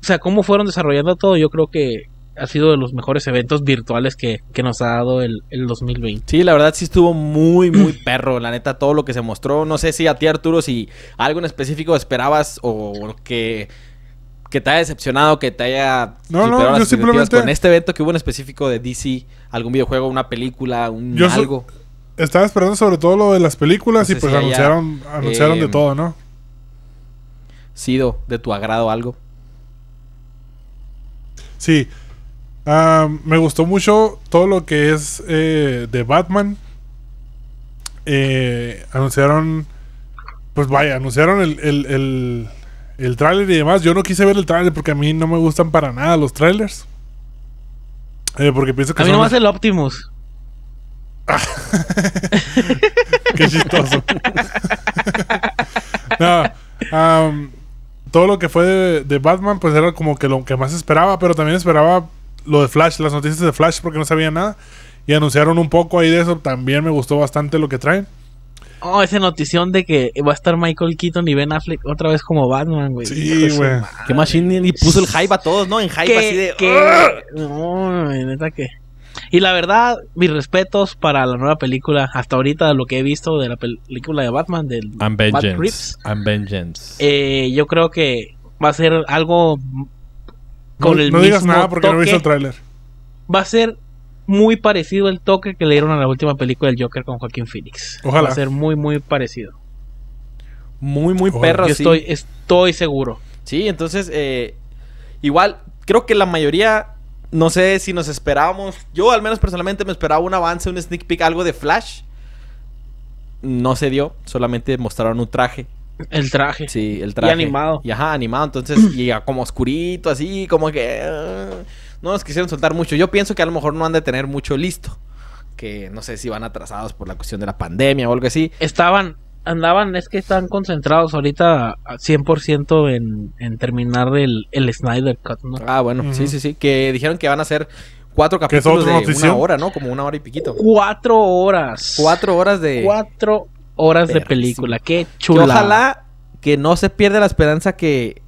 o sea, cómo fueron desarrollando todo. Yo creo que ha sido de los mejores eventos virtuales que, que nos ha dado el, el 2020. Sí, la verdad sí estuvo muy, muy perro. La neta, todo lo que se mostró. No sé si a ti, Arturo, si algo en específico esperabas o que, que te haya decepcionado, que te haya No, no, las yo simplemente- con este evento que hubo en específico de DC, algún videojuego, una película, un Yo so- algo. Estaba esperando sobre todo lo de las películas No y pues si haya, anunciaron, anunciaron de em, todo, ¿no? sido de tu agrado algo. Sí. Ah, me gustó mucho todo lo que es eh, de Batman. Eh, anunciaron. Pues vaya, anunciaron el, el, el, el tráiler y demás. Yo no quise ver el tráiler porque a mí no me gustan para nada los trailers. Eh, porque pienso que A mí nomás el Optimus. Qué chistoso. no, todo lo que fue de, de Batman, pues era como que lo que más esperaba, pero también esperaba lo de Flash, las noticias de Flash, porque no sabía nada. Y anunciaron un poco ahí de eso. También me gustó bastante lo que traen. Oh, esa notición de que va a estar Michael Keaton y Ben Affleck otra vez como Batman, güey. Sí, güey. Qué machine y puso el hype a todos, ¿no? En hype así que, de. que- "Ugh". no, neta que. Y la verdad, mis respetos para la nueva película. Hasta ahorita lo que he visto de la pel- película de Batman, del And Vengeance. And Vengeance. eh, yo creo que va a ser algo con no el no digas nada porque no he visto el toque. tráiler. Va a ser muy parecido el toque que le dieron a la última película del Joker con Joaquín Phoenix. Ojalá. Va a ser muy, muy parecido. Muy, muy Ojalá. perro, Yo sí. estoy, estoy seguro. Sí, entonces, eh, igual, creo que la mayoría, no sé si nos esperábamos, yo al menos personalmente me esperaba un avance, un sneak peek, algo de Flash. No se dio, solamente mostraron un traje. El traje. Sí, el traje. animado. Y ajá, animado, entonces, y ya como oscurito, así, como que... ah, no nos quisieron soltar mucho. Yo pienso que a lo mejor no han de tener mucho listo. Que no sé si van atrasados por la cuestión de la pandemia o algo así. Estaban, andaban, es que están concentrados ahorita a 100% en, en terminar el, el Snyder Cut, ¿no? Ah, bueno, sí, sí, sí. Que dijeron que van a hacer cuatro capítulos de notición. una hora, ¿no? Como una hora y piquito. Cuatro horas. Cuatro horas de... Cuatro horas de película. Qué Que chula. ojalá que no se pierda la esperanza que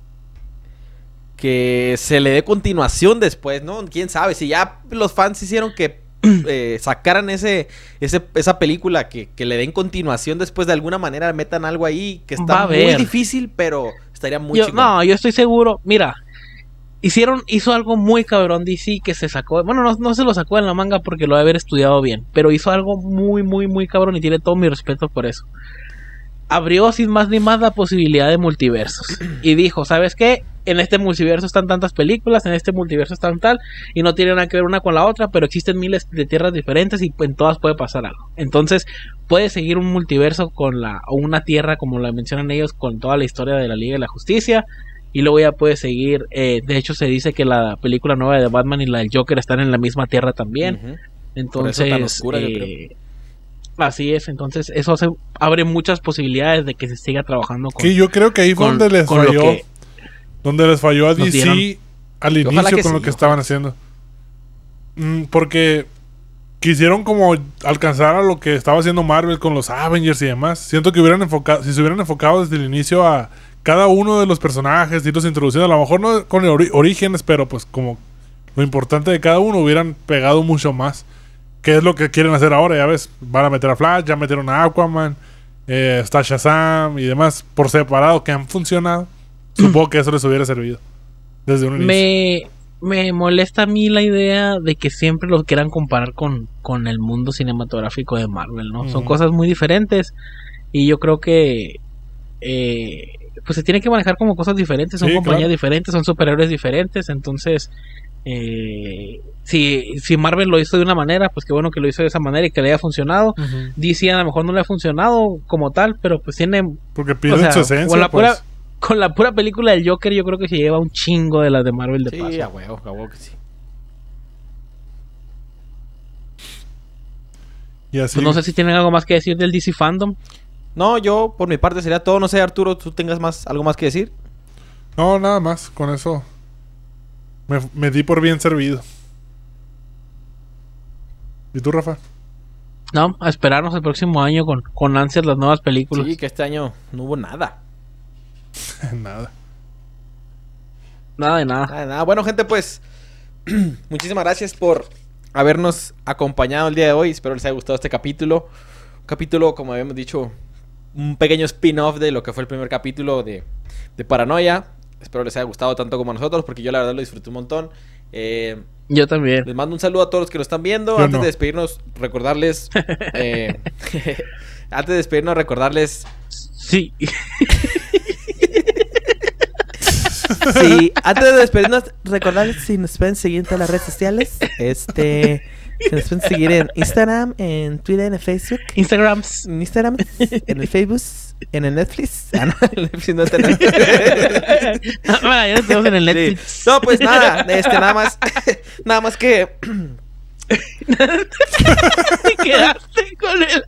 que se le dé continuación después, ¿no? Quién sabe, si ya los fans hicieron que eh, sacaran ese, ese esa película que, que le den continuación después de alguna manera metan algo ahí que está muy difícil, pero estaría muy Yo- no, yo estoy seguro. Mira, hicieron, hizo algo muy cabrón DC que se sacó. Bueno, no, no se lo sacó en la manga porque lo debe haber estudiado bien. Pero hizo algo muy, muy, muy cabrón y tiene todo mi respeto por eso. Abrió sin más ni más la posibilidad de multiversos. Y dijo, ¿sabes qué? En este multiverso están tantas películas, en este multiverso están tal, y no tienen nada que ver una con la otra, pero existen miles de tierras diferentes y en todas puede pasar algo. Entonces, puede seguir un multiverso con la, o una tierra, como la mencionan ellos, con toda la historia de la Liga de la Justicia, y luego ya puede seguir. eh, de hecho, se dice que la película nueva de Batman y la del Joker están en la misma tierra también. Entonces, tan oscura, yo eh, así es. Entonces, eso hace- abre muchas posibilidades de que se siga trabajando con. Que yo creo que ahí fue donde les falló. que- Donde les falló a DC al inicio que con sí, lo que ojalá. estaban haciendo. Mm, porque quisieron como alcanzar a lo que estaba haciendo Marvel con los Avengers y demás. Siento que hubieran enfocado, si se hubieran enfocado desde el inicio a cada uno de los personajes, irlos introduciendo, a lo mejor no con ori- orígenes, pero pues como lo importante de cada uno hubieran pegado mucho más. ¿Qué es lo que quieren hacer ahora? Ya ves, van a meter a Flash, ya metieron a Aquaman, eh, está Shazam y demás por separado que han funcionado. Supongo que eso les hubiera servido desde un inicio. me, me molesta a mí la idea de que siempre lo quieran comparar con, con el mundo cinematográfico de Marvel, ¿no? Son cosas muy diferentes y yo creo que eh, pues se tiene que manejar como cosas diferentes, son Sí, compañías claro. diferentes, son superhéroes diferentes, entonces eh, si, si Marvel lo hizo de una manera, pues qué bueno que lo hizo de esa manera y que le haya funcionado. Ujú. DC a lo mejor no le ha funcionado como tal, pero pues tiene Porque o pierden sea, su esencia. con la pues. pura con la pura película del Joker yo creo que se lleva un chingo de las de Marvel de Sí, paso. a huevo, a huevo que sí. Y así. Pues no sé si tienen algo más que decir del DC Fandom. No, yo por mi parte sería todo. No sé, Arturo, ¿tú tengas más algo más que decir? No, nada más. Con eso me, me di por bien servido. ¿Y tú, Rafa? No, a esperarnos el próximo año con, con ansias las nuevas películas. Sí, que este año no hubo nada. nada. Nada de nada. Nada, de nada. Bueno, gente, pues muchísimas gracias por habernos acompañado el día de hoy. Espero les haya gustado este capítulo. Un capítulo, como habíamos dicho, un pequeño spin-off de lo que fue el primer capítulo de, de Paranoia. Espero les haya gustado tanto como a nosotros, porque yo la verdad lo disfruté un montón. Eh, Yo también. les mando un saludo a todos los que nos están viendo. Yo Antes no. de despedirnos, recordarles... eh, antes de despedirnos, recordarles Sí. Sí, antes de despedirnos, recordarles si nos pueden seguir en todas las redes sociales. Este, si nos pueden seguir en Instagram, en Twitter, en Facebook, Instagrams. en Instagram, en el Facebook, en el Netflix. Ah, no, el Netflix no está en el- bueno, ya tenemos en el Sí. Netflix. No, pues nada, este, nada más, nada más que Te quedaste con el.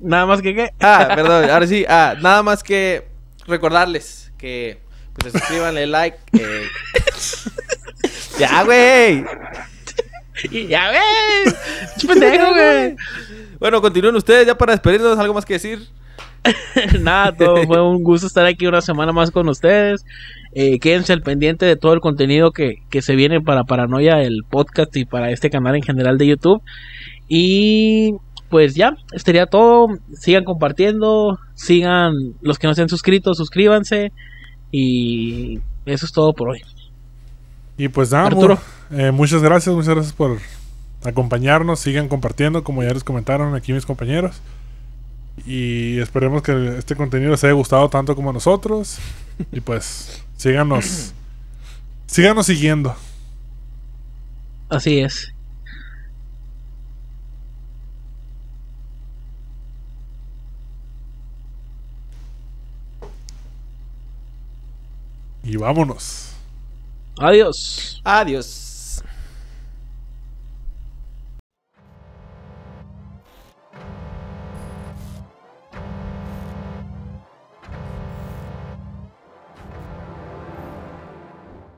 Nada más que qué. Ah, perdón, ahora sí. Ah, nada más que recordarles que pues se suscriban, le like. eh, Ya, güey. Ya ves. Pendejo, güey. Bueno, continúen ustedes ya para despedirnos. ¿Algo más que decir? Nada, todo fue un gusto estar aquí una semana más con ustedes. Eh, quédense al pendiente de todo el contenido que, que se viene para Paranoia, el podcast y para este canal en general de YouTube. Y pues ya, estaría todo. Sigan compartiendo, sigan los que no se han suscrito, suscríbanse. Y eso es todo por hoy. Y pues nada, Arturo. eh, muchas gracias, muchas gracias por acompañarnos. Sigan compartiendo, como ya les comentaron aquí mis compañeros. Y esperemos que este contenido les haya gustado tanto como a nosotros. Y pues, síganos. síganos siguiendo. Así es. Y vámonos. Adiós. Adiós.